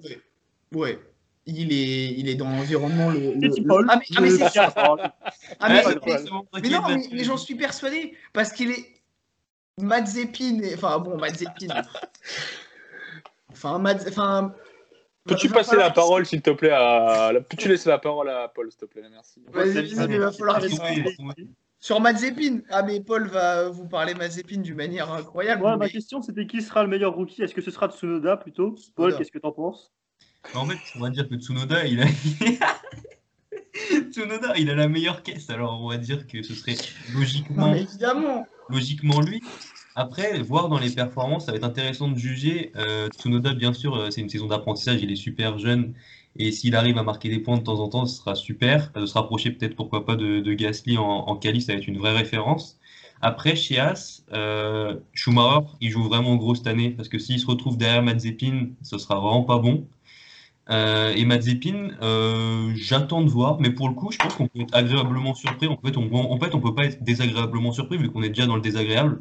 Oui. Il est, il est dans l'environnement le, Paul. Ah mais, c'est sûr. Ah, mais, non, mais, j'en suis persuadé parce qu'il est Mazepin. Enfin bon, Mazepin. enfin, enfin Peux-tu passer la parole, s'il te plaît, à. Peux-tu laisser la parole à Paul, s'il te plaît? Merci. Vas-y, il va falloir Sur Mazepin. Ah, mais Paul va vous parler Mazepin d'une manière incroyable. Ouais, ma question, c'était qui sera le meilleur rookie? Est-ce que ce sera Tsunoda plutôt? Paul, qu'est-ce que t'en penses? En fait, on va dire que Tsunoda, il a. Tsunoda, il a la meilleure caisse, alors on va dire que ce serait logiquement. évidemment Logiquement lui. Après, voir dans les performances, ça va être intéressant de juger. Euh, Tsunoda, bien sûr, euh, c'est une saison d'apprentissage, il est super jeune. Et s'il arrive à marquer des points de temps en temps, ce sera super. De se rapprocher peut-être, pourquoi pas, de, Gasly en, en quali, ça va être une vraie référence. Après, chez As, euh, Schumacher, il joue vraiment gros cette année, parce que s'il se retrouve derrière Mazepin, ce sera vraiment pas bon. Euh, et Mazepin, euh, j'attends de voir, mais pour le coup, je pense qu'on peut être agréablement surpris. En fait, on, en fait, on peut pas être désagréablement surpris vu qu'on est déjà dans le désagréable.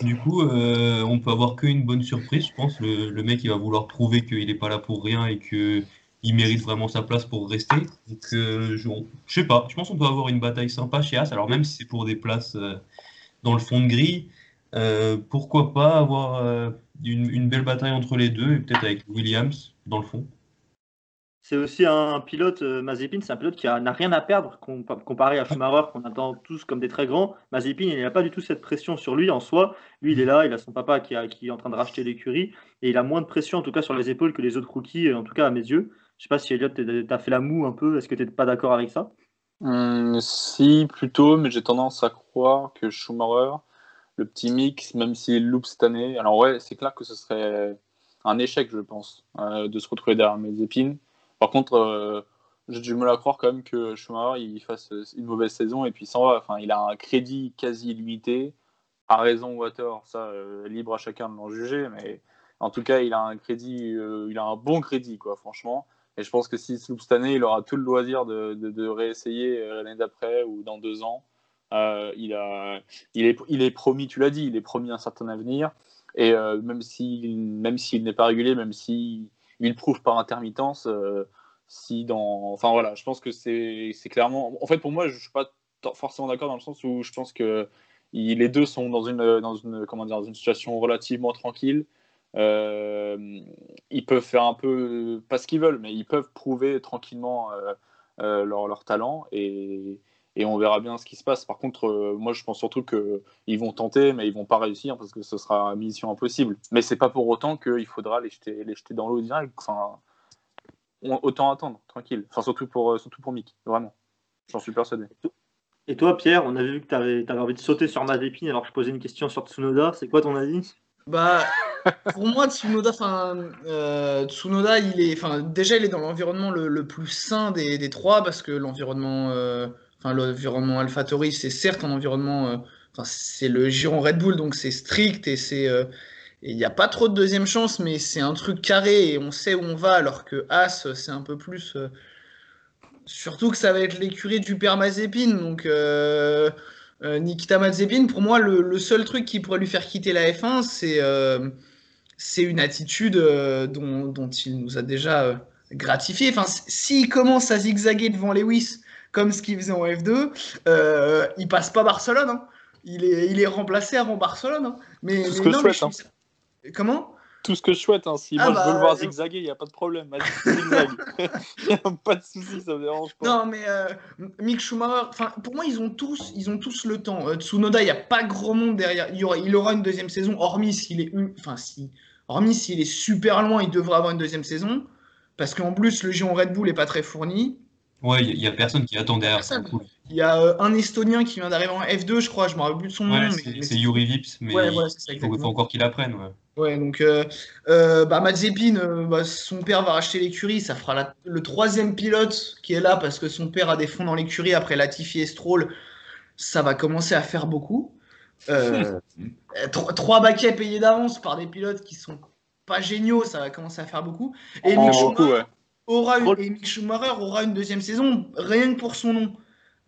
Du coup, euh, on peut avoir qu'une bonne surprise, je pense. Le, mec, il va vouloir prouver qu'il n'est pas là pour rien et qu'il mérite vraiment sa place pour rester. Donc, je, je, sais pas. Je pense qu'on peut avoir une bataille sympa chez As. Alors, même si c'est pour des places dans le fond de grille, pourquoi pas avoir une, belle bataille entre les deux et peut-être avec Williams dans le fond. C'est aussi un pilote, euh, Mazepin, c'est un pilote qui n'a rien à perdre comparé à Schumacher, qu'on attend tous comme des très grands. Mazepin, il n'a pas du tout cette pression sur lui en soi. Lui, il est là, il a son papa qui, est en train de racheter l'écurie, et il a moins de pression, en tout cas, sur les épaules que les autres rookies, en tout cas à mes yeux. Je sais pas si Elliot, tu as fait la moue un peu, est-ce que tu n'es pas d'accord avec ça? Hum, Si, plutôt, mais j'ai tendance à croire que Schumacher, le petit mix, même s'il loupe cette année, alors ouais, c'est clair que ce serait un échec, je pense, euh, de se retrouver derrière Mazepin. Par contre, euh, j'ai du mal à croire quand même que Schumacher il fasse une mauvaise saison et puis s'en va. Enfin, il a un crédit quasi illimité. À raison ou à tort, ça, euh, libre à chacun de l'en juger, mais en tout cas, il a un crédit, euh, il a un bon crédit, quoi, franchement. Et je pense que s'il se cette année, il aura tout le loisir de, réessayer l'année d'après ou dans deux ans. il, est, promis, tu l'as dit, il est promis un certain avenir. Et même s'il n'est pas régulier, même s'il il prouve par intermittence. Euh, si dans, enfin voilà, je pense que c'est clairement. En fait, pour moi, je suis pas forcément d'accord dans le sens où je pense que les deux sont dans une, dans une, comment dire, dans une situation relativement tranquille. Euh, ils peuvent faire un peu, pas ce qu'ils veulent, mais ils peuvent prouver tranquillement euh, leur, leur, talent et, et, on verra bien ce qui se passe. Par contre, moi je pense surtout qu'ils vont tenter, mais ils vont pas réussir parce que ce sera une mission impossible. Mais c'est pas pour autant qu'il faudra les jeter, les jeter dans l'eau direct. Enfin, autant attendre, tranquille. Enfin, surtout pour, euh, surtout pour Mick, vraiment. J'en suis persuadé. Et toi, Pierre, on avait vu que tu avais, avais, envie de sauter sur Mazepin alors que je posais une question sur Tsunoda. C'est quoi ton avis? Bah, pour moi, Tsunoda, euh, Tsunoda, il est, enfin, déjà, il est dans l'environnement le, plus sain des, des, trois parce que l'environnement, euh, enfin, l'environnement AlphaTauri, c'est certes un environnement, c'est le giron Red Bull, donc c'est strict et c'est il n'y a pas trop de deuxième chance, mais c'est un truc carré et on sait où on va, alors que As, c'est un peu plus. Euh, surtout que ça va être l'écurie du père Mazepin. Donc, euh, euh, Nikita Mazepin, pour moi, le, seul truc qui pourrait lui faire quitter la F1, c'est c'est une attitude dont, dont, il nous a déjà gratifié. Enfin, s'il commence à zigzaguer devant Lewis, comme ce qu'il faisait en F2, il passe pas Barcelone. Hein. Il est, il est remplacé avant Barcelone. Hein. Mais, mais non, mais hein. Comment? Tout ce que je souhaite. Hein. Si ah moi je veux le bah, voir euh, zigzaguer, il n'y a pas de problème. Il n'y a pas de souci, ça me dérange pas. Non, mais euh, Mick Schumacher, pour moi, ils ont tous, ils ont tous le temps. Euh, Tsunoda, il n'y a pas grand monde derrière. Il, aura, il aura une deuxième saison, hormis s'il est, enfin, si, hormis s'il est super loin, il devrait avoir une deuxième saison. Parce qu'en plus, le géant Red Bull n'est pas très fourni. Ouais, il n'y a, personne qui attend derrière. Il y a euh, un Estonien qui vient d'arriver en F2, je crois, je me rappelle plus de son nom. C'est Yuri Vips, mais il faut, encore qu'il apprenne. Ouais. ouais donc euh, euh, bah, Mazepin, euh, bah, son père va racheter l'écurie, ça fera le troisième pilote qui est là parce que son père a des fonds dans l'écurie après Latifi et Stroll. Ça va commencer à faire beaucoup. trois baquets payés d'avance par des pilotes qui sont pas géniaux, ça va commencer à faire beaucoup. Et oh, beaucoup, ouais aura une, et Mick Schumacher aura une deuxième saison rien que pour son nom.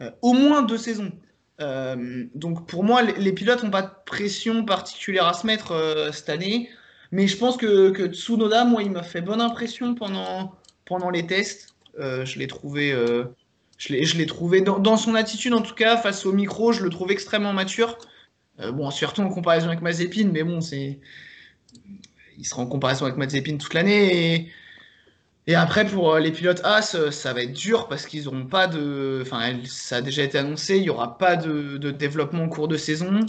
Euh, au moins deux saisons. Euh, donc pour moi, les, pilotes n'ont pas de pression particulière à se mettre euh, cette année. Mais je pense que, que, Tsunoda, moi, il m'a fait bonne impression pendant, pendant les tests. je l'ai trouvé, je l'ai trouvé dans, dans, son attitude, en tout cas, face au micro, je le trouve extrêmement mature. bon, surtout en comparaison avec Mazepin, mais bon, c'est. Il sera en comparaison avec Mazepin toute l'année. Et Et après, pour les pilotes As, ça va être dur parce qu'ils n'auront pas de. Enfin, ça a déjà été annoncé, il n'y aura pas de, développement au cours de saison.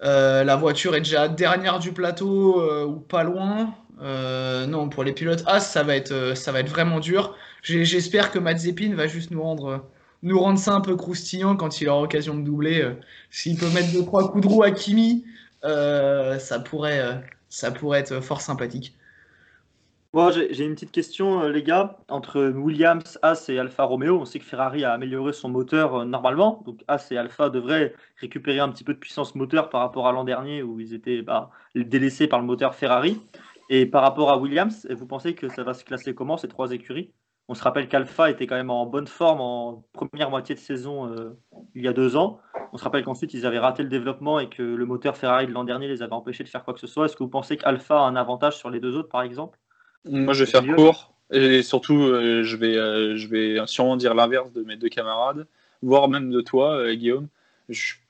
la voiture est déjà dernière du plateau ou pas loin. non, pour les pilotes As, ça va être, ça va être vraiment dur. J'espère que Mazepin va juste nous rendre nous rendre ça un peu croustillant quand il aura l'occasion de doubler. Euh, s'il peut mettre deux, trois coups de roue à Kimi, euh, ça, pourrait, euh, ça pourrait être fort sympathique. Moi, j'ai une petite question, les gars. Entre Williams, As et Alfa Romeo, on sait que Ferrari a amélioré son moteur normalement. Donc, As et Alfa devraient récupérer un petit peu de puissance moteur par rapport à l'an dernier où ils étaient bah, délaissés par le moteur Ferrari. Et par rapport à Williams, vous pensez que ça va se classer comment ces trois écuries? On se rappelle qu'Alpha était quand même en bonne forme en première moitié de saison euh, il y a deux ans. On se rappelle qu'ensuite ils avaient raté le développement et que le moteur Ferrari de l'an dernier les avait empêchés de faire quoi que ce soit. Est-ce que vous pensez qu'Alpha a un avantage sur les deux autres par exemple? Moi je vais faire court et surtout euh, je, vais, euh, je vais sûrement dire l'inverse de mes deux camarades, voire même de toi Guillaume.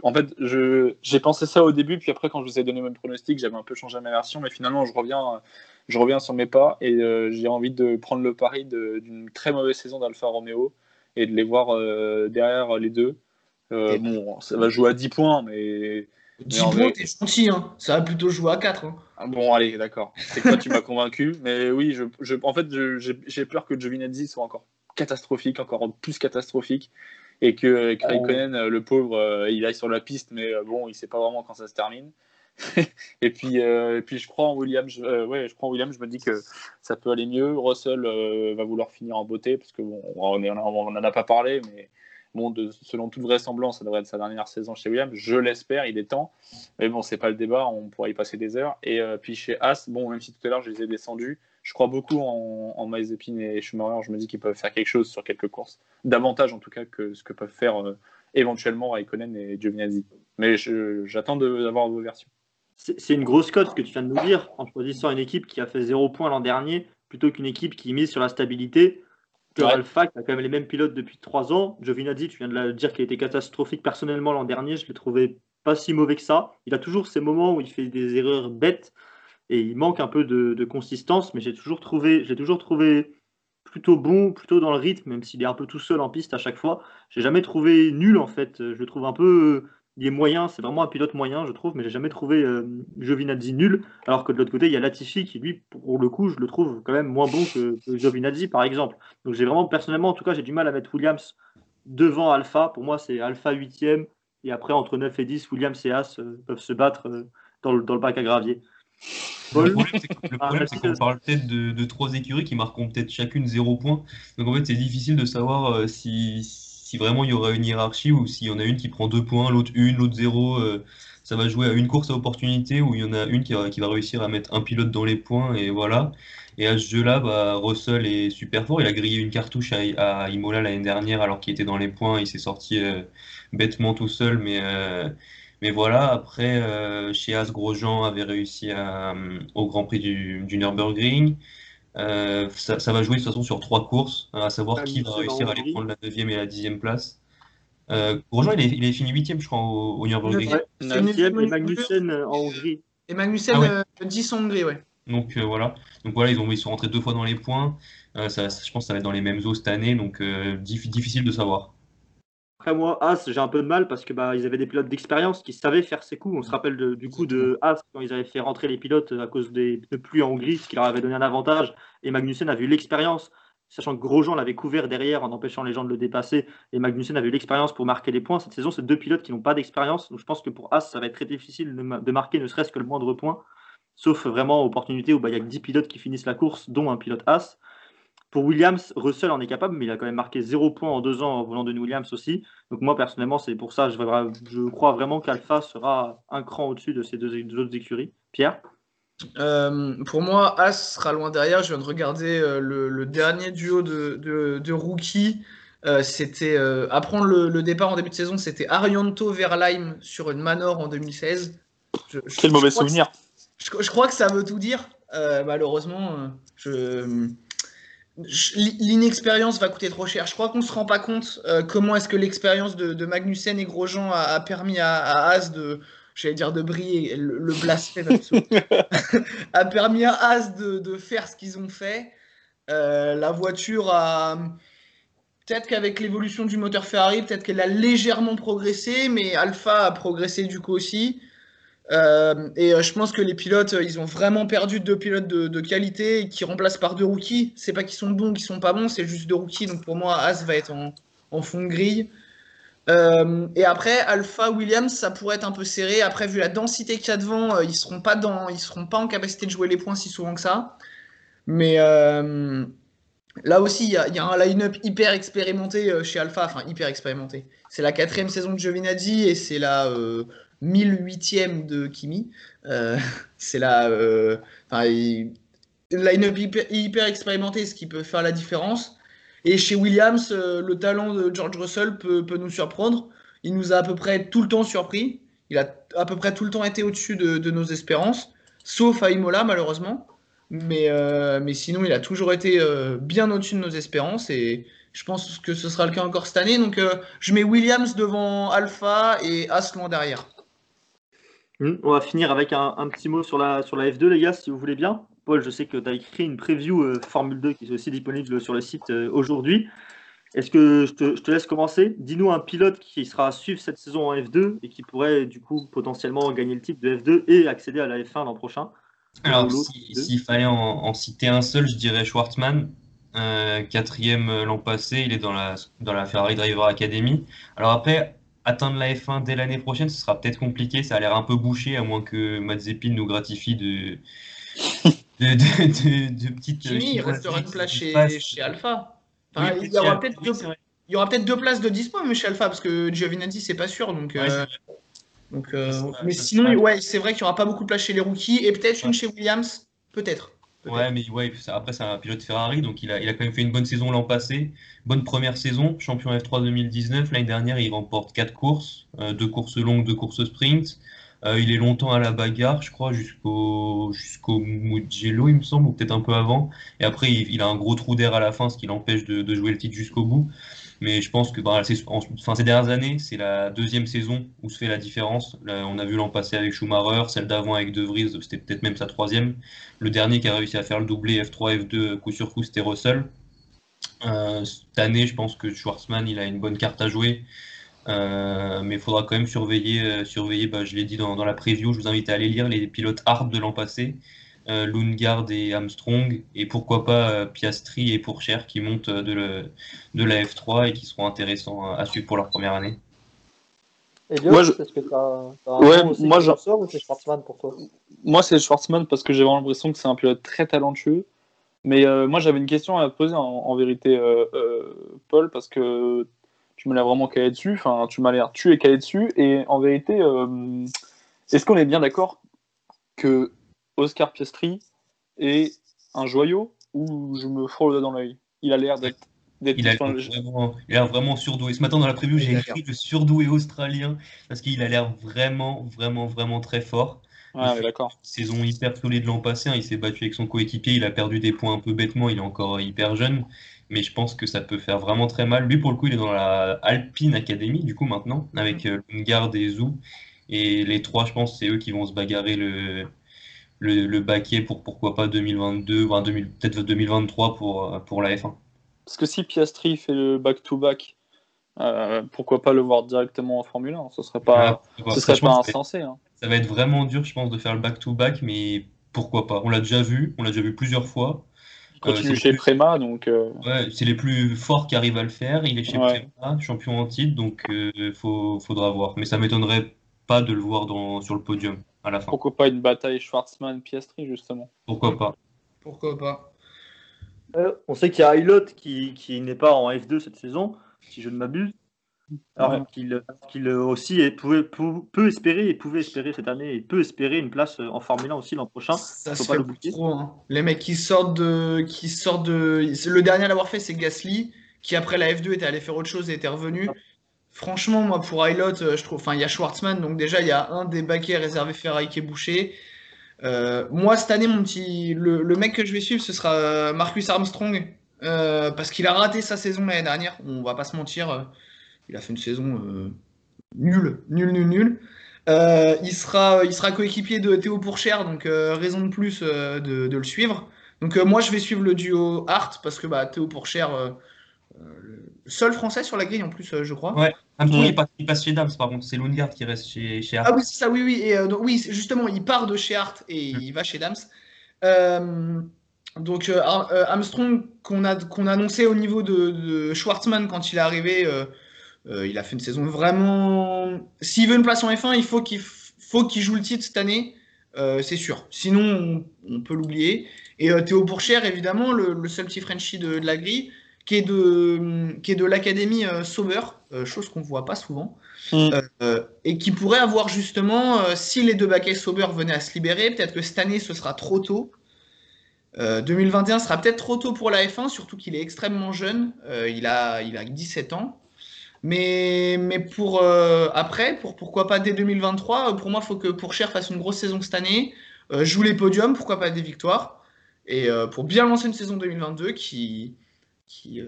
en fait, j'ai pensé ça au début, puis après, quand je vous ai donné mon pronostic, j'avais un peu changé ma version, mais finalement, je reviens je reviens sur mes pas et euh, j'ai envie de prendre le pari d'une très mauvaise saison d'Alfa Romeo et de les voir euh, derrière les deux. Euh, bon, ça va jouer à 10 points, mais. 10 points, t'es gentil, hein. ça va plutôt jouer à 4. Hein. Ah, bon, allez, d'accord. C'est quoi, tu m'as convaincu. Mais oui, je, je en fait, j'ai peur que Giovinazzi soit encore catastrophique, encore plus catastrophique. Et que, que Raikkonen, le pauvre, il aille sur la piste, mais bon, il sait pas vraiment quand ça se termine. et puis, euh, et puis je en. Je, euh, ouais, je crois en Williams. Je me dis que ça peut aller mieux. Russell euh, va vouloir finir en beauté parce que bon, on n'en a pas parlé, mais bon, selon toute vraisemblance, ça devrait être sa dernière saison chez Williams. Je l'espère. Il est temps. Mais bon, c'est pas le débat. On pourra y passer des heures. Et puis chez As, bon, même si tout à l'heure je les ai descendus, je crois beaucoup en, en Mazepin et Schumacher. Je me dis qu'ils peuvent faire quelque chose sur quelques courses, davantage en tout cas que ce que peuvent faire éventuellement Raikkonen et Giovinazzi. Mais j'attends d'avoir vos versions c'est une grosse cote que tu viens de nous dire en choisissant une équipe qui a fait zéro point l'an dernier plutôt qu'une équipe qui mise sur la stabilité. Que Alpha, qui a quand même les mêmes pilotes depuis trois ans. Giovinazzi, tu viens de dire qu'il était catastrophique personnellement l'an dernier. Je l'ai trouvé pas si mauvais que ça. Il a toujours ces moments où il fait des erreurs bêtes et il manque un peu de, consistance, mais j'ai toujours trouvé, j'ai toujours trouvé plutôt bon, plutôt dans le rythme, même s'il est un peu tout seul en piste à chaque fois. J'ai jamais trouvé nul en fait. Je le trouve un peu il est moyen, c'est vraiment un pilote moyen, je trouve, mais j'ai jamais trouvé euh, Giovinazzi nul. Alors que de l'autre côté, il y a Latifi qui, lui, pour le coup, je le trouve quand même moins bon que, Giovinazzi, par exemple. Donc j'ai vraiment, personnellement, en tout cas, j'ai du mal à mettre Williams devant Alpha. Pour moi, c'est Alpha 8 et après, entre 9 et 10, Williams et As euh, peuvent se battre euh, dans, le, dans, le, bac à gravier. Le problème, c'est qu'on parle peut-être de, trois écuries qui marqueront peut-être chacune 0 points. Donc en fait, c'est difficile de savoir si si vraiment il y aura une hiérarchie ou s'il y en a une qui prend deux points, l'autre une, l'autre zéro, euh, ça va jouer à une course à opportunité où il y en a une qui va, réussir à mettre un pilote dans les points et voilà. Et à ce jeu-là, bah, Russell est super fort. Il a grillé une cartouche à, Imola l'année dernière alors qu'il était dans les points. Il s'est sorti euh, bêtement tout seul, mais, euh, mais voilà. Après, chez As, Grosjean avait réussi au Grand Prix du, du Nürburgring. Euh, ça, va jouer de toute façon sur trois courses, hein, à savoir qui va réussir à aller prendre la deuxième et la dixième place. Euh, Grosjean, il est, il est fini huitième, je crois, au, au Nürburgring. et Magnussen euh, en Hongrie. Et Magnussen ah 10 en Hongrie, ouais. Donc voilà. Donc voilà, ils, ont, ils sont rentrés deux fois dans les points. ça, je pense que ça va être dans les mêmes eaux cette année, donc difficile de savoir. Après, moi, As, j'ai un peu de mal parce que bah, ils avaient des pilotes d'expérience qui savaient faire ces coups. On se rappelle du coup de As quand ils avaient fait rentrer les pilotes à cause des pneus pluie en Hongrie, ce qui leur avait donné un avantage. Et Magnussen a vu l'expérience, sachant que Grosjean l'avait couvert derrière en empêchant les gens de le dépasser. Et Magnussen avait eu l'expérience pour marquer les points. Cette saison, c'est deux pilotes qui n'ont pas d'expérience. Donc je pense que pour As, ça va être très difficile de marquer ne serait-ce que le moindre point. Sauf vraiment opportunité où bah, il y a que 10 pilotes qui finissent la course, dont un pilote As. Pour Williams, Russell en est capable, mais il a quand même marqué 0 points en deux ans en volant de Williams aussi. Donc moi, personnellement, c'est pour ça, je, je crois vraiment qu'Alpha sera un cran au-dessus de ces deux, autres écuries. Pierre? Euh, pour moi, As sera loin derrière. Je viens de regarder euh, le, dernier duo de, de, rookies. Euh, c'était apprendre le, départ en début de saison, c'était Arianto Verlaim sur une Manor en 2016. Quel mauvais souvenir. je, je, crois que ça veut tout dire. malheureusement, je L'inexpérience va coûter trop cher. Je crois qu'on se rend pas compte euh, comment est-ce que l'expérience de, Magnussen et Grosjean a, permis à, à, As de, j'allais dire de briller, le, blasphème a permis à As de, faire ce qu'ils ont fait. la voiture a. Peut-être qu'avec l'évolution du moteur Ferrari, peut-être qu'elle a légèrement progressé, mais Alpha a progressé du coup aussi. Euh, et euh, je pense que les pilotes, euh, ils ont vraiment perdu deux pilotes de, qualité qui remplacent par deux rookies. C'est pas qu'ils sont bons, qu'ils sont pas bons, c'est juste deux rookies. Donc pour moi, As va être en, fond de grille. et après, Alpha Williams, ça pourrait être un peu serré. Après, vu la densité qu'il y a devant, ils seront pas dans, ils seront pas en capacité de jouer les points si souvent que ça. Mais là aussi, il y, a un line-up hyper expérimenté chez Alpha, enfin hyper expérimenté. C'est la quatrième saison de Giovinazzi et c'est la 1008e de Kimi. Euh, c'est la. Euh, line-up hyper, expérimenté, ce qui peut faire la différence. Et chez Williams, euh, le talent de George Russell peut, nous surprendre. Il nous a à peu près tout le temps surpris. Il a à peu près tout le temps été au-dessus de, nos espérances, sauf à Imola, malheureusement. Mais, mais sinon, il a toujours été bien au-dessus de nos espérances. Et je pense que ce sera le cas encore cette année. Donc, je mets Williams devant Alpha et As loin derrière. Hmm, on va finir avec un, petit mot sur la, sur la F2, les gars, si vous voulez bien. Paul, je sais que tu as écrit une preview euh, Formule 2 qui est aussi disponible sur le site euh, aujourd'hui. Est-ce que je te, laisse commencer? Dis-nous un pilote qui sera à suivre cette saison en F2 et qui pourrait du coup potentiellement gagner le titre de F2 et accéder à la F1 l'an prochain. Alors, s'il fallait en, citer un seul, je dirais Schwartzmann. Euh, quatrième l'an passé, il est dans la, dans la Ferrari Driver Academy. Alors après, atteindre la F1 dès l'année prochaine, ce sera peut-être compliqué. Ça a l'air un peu bouché, à moins que Mazepin nous gratifie de, de, de, de, petites. Kimi, il restera une place chez, Alpha. il, y aura peut-être deux, places de dispo mais chez Alpha, parce que Giovinazzi, c'est pas sûr. Donc, euh, donc, euh, mais sinon, ouais, c'est vrai qu'il n'y aura pas beaucoup de place chez les rookies et peut-être une chez Williams, peut-être. Ouais, mais ouais, après, c'est un pilote Ferrari, donc il a, il a quand même fait une bonne saison l'an passé. Bonne première saison, champion F3 2019. L'année dernière, il remporte 4 courses, euh, deux courses longues, deux courses sprint. Euh, il est longtemps à la bagarre, je crois, jusqu'au jusqu'au Mugello, il me semble, ou peut-être un peu avant. Et après, il, a un gros trou d'air à la fin, ce qui l'empêche de, de jouer le titre jusqu'au bout. Mais je pense que bah, enfin, ces dernières années, c'est la deuxième saison où se fait la différence. on a vu l'an passé avec Schumacher, celle d'avant avec De Vries, c'était peut-être même sa troisième. Le dernier qui a réussi à faire le doublé F3, F2 coup sur coup, c'était Russell. Euh, cette année, je pense que Schwarzman, il a une bonne carte à jouer. Euh, mais il faudra quand même surveiller, euh, surveiller bah, je l'ai dit dans, dans, la preview, je vous invite à aller lire les pilotes hard de l'an passé. Euh, Lundgaard et Armstrong, et pourquoi pas euh, Piastri et Pourchère qui montent de, de, la F3 et qui seront intéressants à suivre pour leur première année. Et moi, je... est-ce que tu as, un ouais, moi, je... ou c'est Schwarzman pour toi? Moi, c'est Schwarzman parce que j'ai vraiment l'impression que c'est un pilote très talentueux. Mais moi, j'avais une question à poser en, vérité, Paul, parce que tu me l'as vraiment calé dessus. Enfin, tu m'as l'air tu es calé dessus. Et en vérité, est-ce qu'on est bien d'accord que Oscar Piastri est un joyau ou je me frôle dans l'œil? Il a l'air d'être. Il a vraiment, vraiment surdoué. Ce matin dans la preview, j'ai écrit le surdoué australien parce qu'il a l'air vraiment, vraiment, vraiment très fort. Ah, d'accord. Saison hyper solide l'an passé, hein. il s'est battu avec son coéquipier, il a perdu des points un peu bêtement, il est encore hyper jeune, mais je pense que ça peut faire vraiment très mal. Lui, pour le coup, il est dans la Alpine Academy, du coup, maintenant, avec euh, Lungard et Zou. Et les trois, je pense, c'est eux qui vont se bagarrer le, le, le baquet pour pourquoi pas 2022, peut-être 2023 pour, pour la F1. Parce que si Piastri fait le back-to-back, euh, pourquoi pas le voir directement en Formule 1 Ce serait pas, ce serait pas insensé. Hein. Ça va être vraiment dur, je pense, de faire le back-to-back, mais pourquoi pas On l'a déjà vu, on l'a déjà vu plusieurs fois. Il continue euh, chez Prema, donc. Euh, ouais, c'est les plus forts qui arrivent à le faire. Il est chez Prema, champion en titre, donc il faudra voir. Mais ça m'étonnerait pas de le voir dans, sur le podium. Pourquoi pas une bataille Schwarzman-Piastri, justement? Pourquoi pas? Pourquoi pas? Euh, On sait qu'il y a Hilot qui, qui n'est pas en F2 cette saison, si je ne m'abuse. Alors qu'il aussi peut, espérer et pouvait espérer cette année et peut espérer une place en Formule 1 aussi l'an prochain. Ça Faut pas le trop, hein. Les mecs qui sortent de, qui sortent de, le dernier à l'avoir fait c'est Gasly qui après la F2 était allé faire autre chose et était revenu. Franchement, moi, pour Hilot, euh, je trouve. Enfin, il y a Schwartzman, donc déjà, il y a un des baquets réservés Ferrari qui est bouché. Euh, moi, cette année, mon petit, le, mec que je vais suivre, ce sera euh, Marcus Armstrong, parce qu'il a raté sa saison l'année dernière. On va pas se mentir, il a fait une saison nulle, nulle, nulle, nulle. il sera, il sera coéquipier de Théo Pourchère, donc raison de plus de, le suivre. Donc moi, je vais suivre le duo Hart parce que bah, Théo Pourchère, seul français sur la grille en plus, je crois. Ouais, il, passe, chez Dams par contre, c'est Lundgaard qui reste chez, chez Hart. Ah oui, c'est ça, oui, oui. Et, oui, justement, il part de chez Hart et mm. il va chez Dams. donc Armstrong, qu'on a, qu'on a annoncé au niveau de, de, Schwartzman quand il est arrivé, il a fait une saison vraiment. S'il veut une place en F1, il faut qu'il faut qu'il joue le titre cette année. Euh, c'est sûr. Sinon, on, peut l'oublier. Et euh, Théo Pourchère, évidemment, le, seul petit Frenchie de, la grille, qui est de, qui est de l'académie euh, Sauber, chose qu'on ne voit pas souvent, mm. et qui pourrait avoir justement, si les deux baquets Sauber venaient à se libérer, peut-être que cette année, ce sera trop tôt. 2021 sera peut-être trop tôt pour la F1, surtout qu'il est extrêmement jeune. il, a, il a 17 ans. Mais, mais pour euh, après, pour pourquoi pas dès 2023, euh, pour moi, il faut que Pourchère fasse une grosse saison cette année, euh, joue les podiums, pourquoi pas des victoires, et pour bien lancer une saison 2022 qui, qui,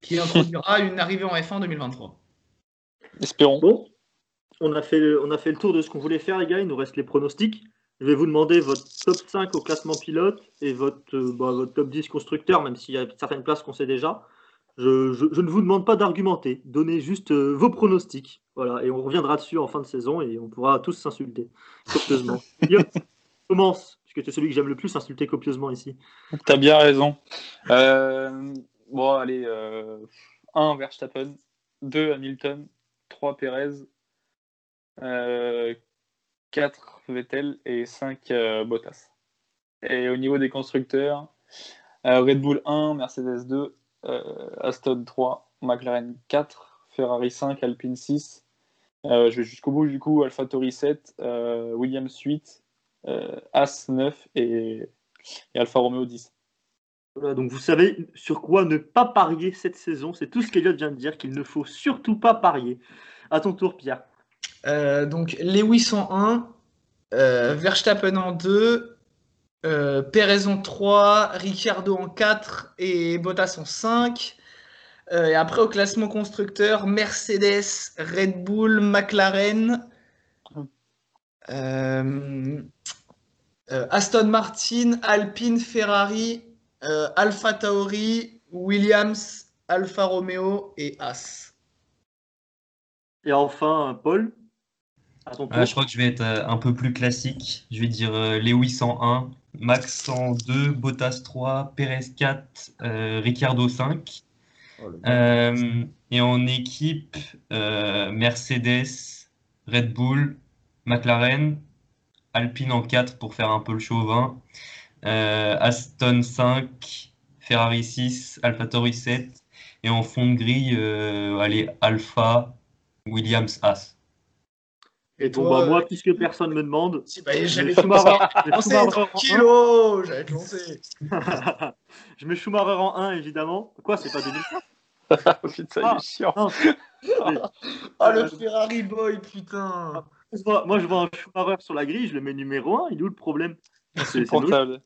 qui introduira une arrivée en F1 2023. Espérons. Bon, on a fait le, on a fait le tour de ce qu'on voulait faire, les gars. Il nous reste les pronostics. Je vais vous demander votre top 5 au classement pilote et votre, bah, votre top 10 constructeur, même s'il y a certaines places qu'on sait déjà. Je, ne vous demande pas d'argumenter, donnez juste euh, vos pronostics. Voilà, et on reviendra dessus en fin de saison et on pourra tous s'insulter copieusement. commence, puisque tu es celui que j'aime le plus insulter copieusement ici. Tu as bien raison. Euh, bon, allez, euh, 1 Verstappen, 2 Hamilton, 3 Perez, 4 euh, Vettel et 5 Bottas. Et au niveau des constructeurs, Red Bull 1, Mercedes 2, euh, Aston 3, McLaren 4, Ferrari 5, Alpine 6. Euh, je vais jusqu'au bout du coup, AlphaTauri 7, euh, Williams 8, As 9 et, Alfa Romeo 10. Voilà, donc vous savez sur quoi ne pas parier cette saison. C'est tout ce qu'Eliott vient de dire, qu'il ne faut surtout pas parier. À ton tour, Pierre. donc Lewis en 1, Verstappen en 2, euh, Perez en 3, Ricciardo en 4 et Bottas en 5. Euh, et après, au classement constructeur, Mercedes, Red Bull, McLaren, euh, Aston Martin, Alpine, Ferrari, Alpha Tauri, Williams, Alfa Romeo et As. Et enfin, Paul je crois que je vais être un peu plus classique. Je vais dire Lewis en 1, Max en 2, Bottas 3, Perez 4, euh, Ricardo 5. Euh, et en équipe, euh, Mercedes, Red Bull, McLaren, Alpine en 4 pour faire un peu le chauvin, Aston 5, Ferrari 6, AlphaTauri 7, et en fond de grille, allez, Alpha, Williams, As. Et bon, bah, moi, puisque personne me demande, si, bah, j'allais Schumacher kilo, j'allais te lancer. je mets Schumacher en 1, évidemment. Quoi, c'est pas 2004 oh, Putain, ah, il est chiant. Ah, le Ferrari boy, putain. Moi, je vois un Schumacher sur la grille, je le mets numéro 1. Il est où le problème? C'est portable.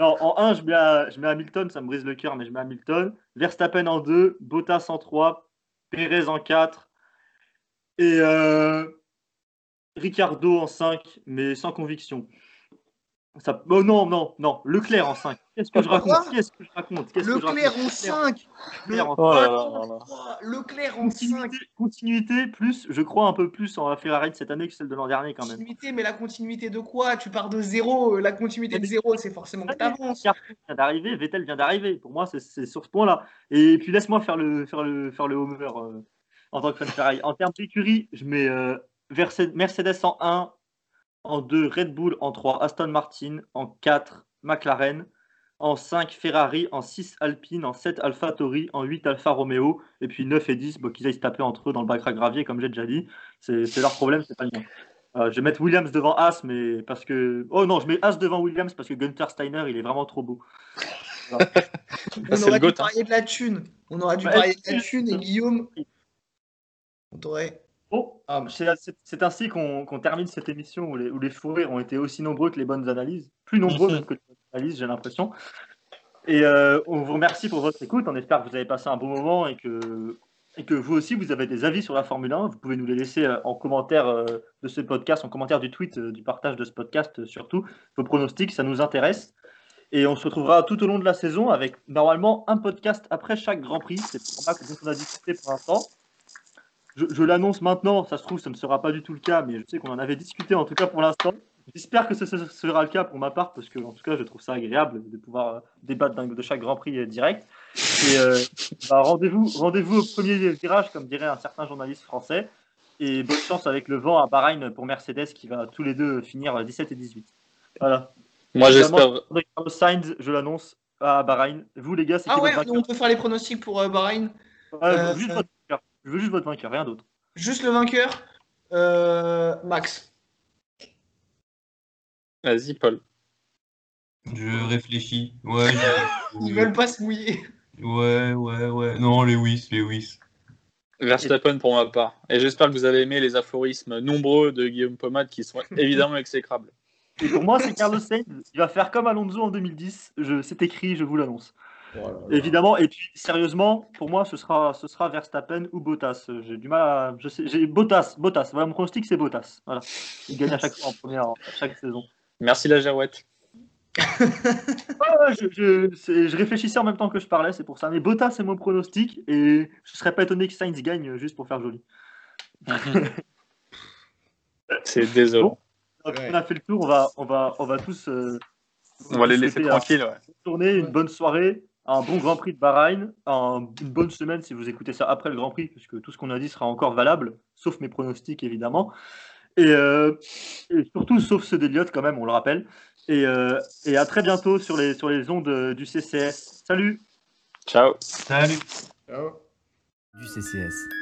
Non, en 1, je mets, je mets Hamilton, ça me brise le cœur, mais je mets Hamilton. Verstappen en 2, Bottas en 3, Perez en 4, et euh, Ricardo en 5, mais sans conviction. Ça... Oh non, non, non. Leclerc en 5. Qu'est-ce que je raconte? Qu'est-ce que je raconte? Leclerc en 5 Leclerc en 5 Continuité, plus, je crois un peu plus en la Ferrari de cette année que celle de l'an dernier quand même. Continuité, mais la continuité de quoi? Tu pars de zéro. La continuité de zéro, c'est forcément que tu avances. vient d'arriver, Vettel vient d'arriver. Pour moi, c'est sur ce point-là. Et puis laisse-moi faire le, faire le, faire le homer. En tant que fan Ferrari. En termes d'écurie, je mets euh, Mercedes en 1, en 2 Red Bull, en 3 Aston Martin, en 4 McLaren, en 5 Ferrari, en 6 Alpine, en 7 Alpha Tauri, en 8 Alfa Romeo, et puis 9 et 10, qu'ils aillent se taper entre eux dans le bac à gravier, comme j'ai déjà dit. C'est leur problème, c'est pas le mien. Euh, je vais mettre Williams devant As, mais parce que. Oh non, je mets As devant Williams parce que Gunther Steiner, il est vraiment trop beau. On aurait dû hein. parier de la thune. On aurait dû parier de la thune et Guillaume, Oh, ah, c'est ainsi qu'on termine cette émission où les, où les fous rires ont été aussi nombreux que les bonnes analyses, plus nombreux que les bonnes analyses, j'ai l'impression. Et euh, on vous remercie pour votre écoute. On espère que vous avez passé un bon moment et que, et que vous aussi, vous avez des avis sur la Formule 1. Vous pouvez nous les laisser euh, en commentaire euh, de ce podcast, en commentaire du tweet, du partage de ce podcast surtout. Vos pronostics, ça nous intéresse. Et on se retrouvera tout au long de la saison avec normalement un podcast après chaque Grand Prix. C'est le format dont on a discuté pour l'instant. Je, l'annonce maintenant, ça se trouve, ça ne sera pas du tout le cas, mais je sais qu'on en avait discuté en tout cas pour l'instant. J'espère que ce, sera le cas pour ma part, parce que en tout cas, je trouve ça agréable de pouvoir euh, débattre de chaque Grand Prix euh, direct. Et euh, bah, rendez-vous, rendez-vous au premier virage, comme dirait un certain journaliste français. Et bonne chance avec le vent à Bahreïn pour Mercedes, qui va tous les deux finir 17 et 18. Voilà. Moi, j'espère. Sainz, je l'annonce à Bahreïn. Vous, les gars, c'est Ah ouais, on peut faire les pronostics pour Bahreïn? juste votre je veux juste votre vainqueur, rien d'autre. Juste le vainqueur euh, Max. Vas-y, Paul. Je réfléchis. Ouais, Ils veulent pas se mouiller. Ouais, ouais, ouais. Non, les Lewis, Lewis. Verstappen pour ma part. Et j'espère que vous avez aimé les aphorismes nombreux de Guillaume Pomade qui sont évidemment exécrables. Et pour moi, c'est Carlos Sainz. Il va faire comme Alonso en 2010. C'est écrit, je vous l'annonce. Évidemment, et puis sérieusement, pour moi, ce sera, ce sera Verstappen ou Bottas. J'ai du mal à. Je sais, j'ai Bottas, Bottas. Voilà, mon pronostic, c'est Bottas. Voilà. Il gagne à chaque fois en première, chaque saison. Merci la Girouette. je, je, je, réfléchissais en même temps que je parlais, c'est pour ça. Mais Bottas, c'est mon pronostic et je serais pas étonné que Sainz gagne juste pour faire joli. c'est désolant. on a fait le tour, on va, on va, on va tous. Euh, on va les laisser tranquilles. Ouais. Tourner, une bonne soirée un bon Grand Prix de Bahreïn, une bonne semaine si vous écoutez ça après le Grand Prix, puisque tout ce qu'on a dit sera encore valable, sauf mes pronostics évidemment. Et, euh, surtout, sauf ceux d'Eliott quand même, on le rappelle. Et, euh, et, à très bientôt sur les, sur les ondes du CCS. Salut Ciao Salut Ciao Du CCS.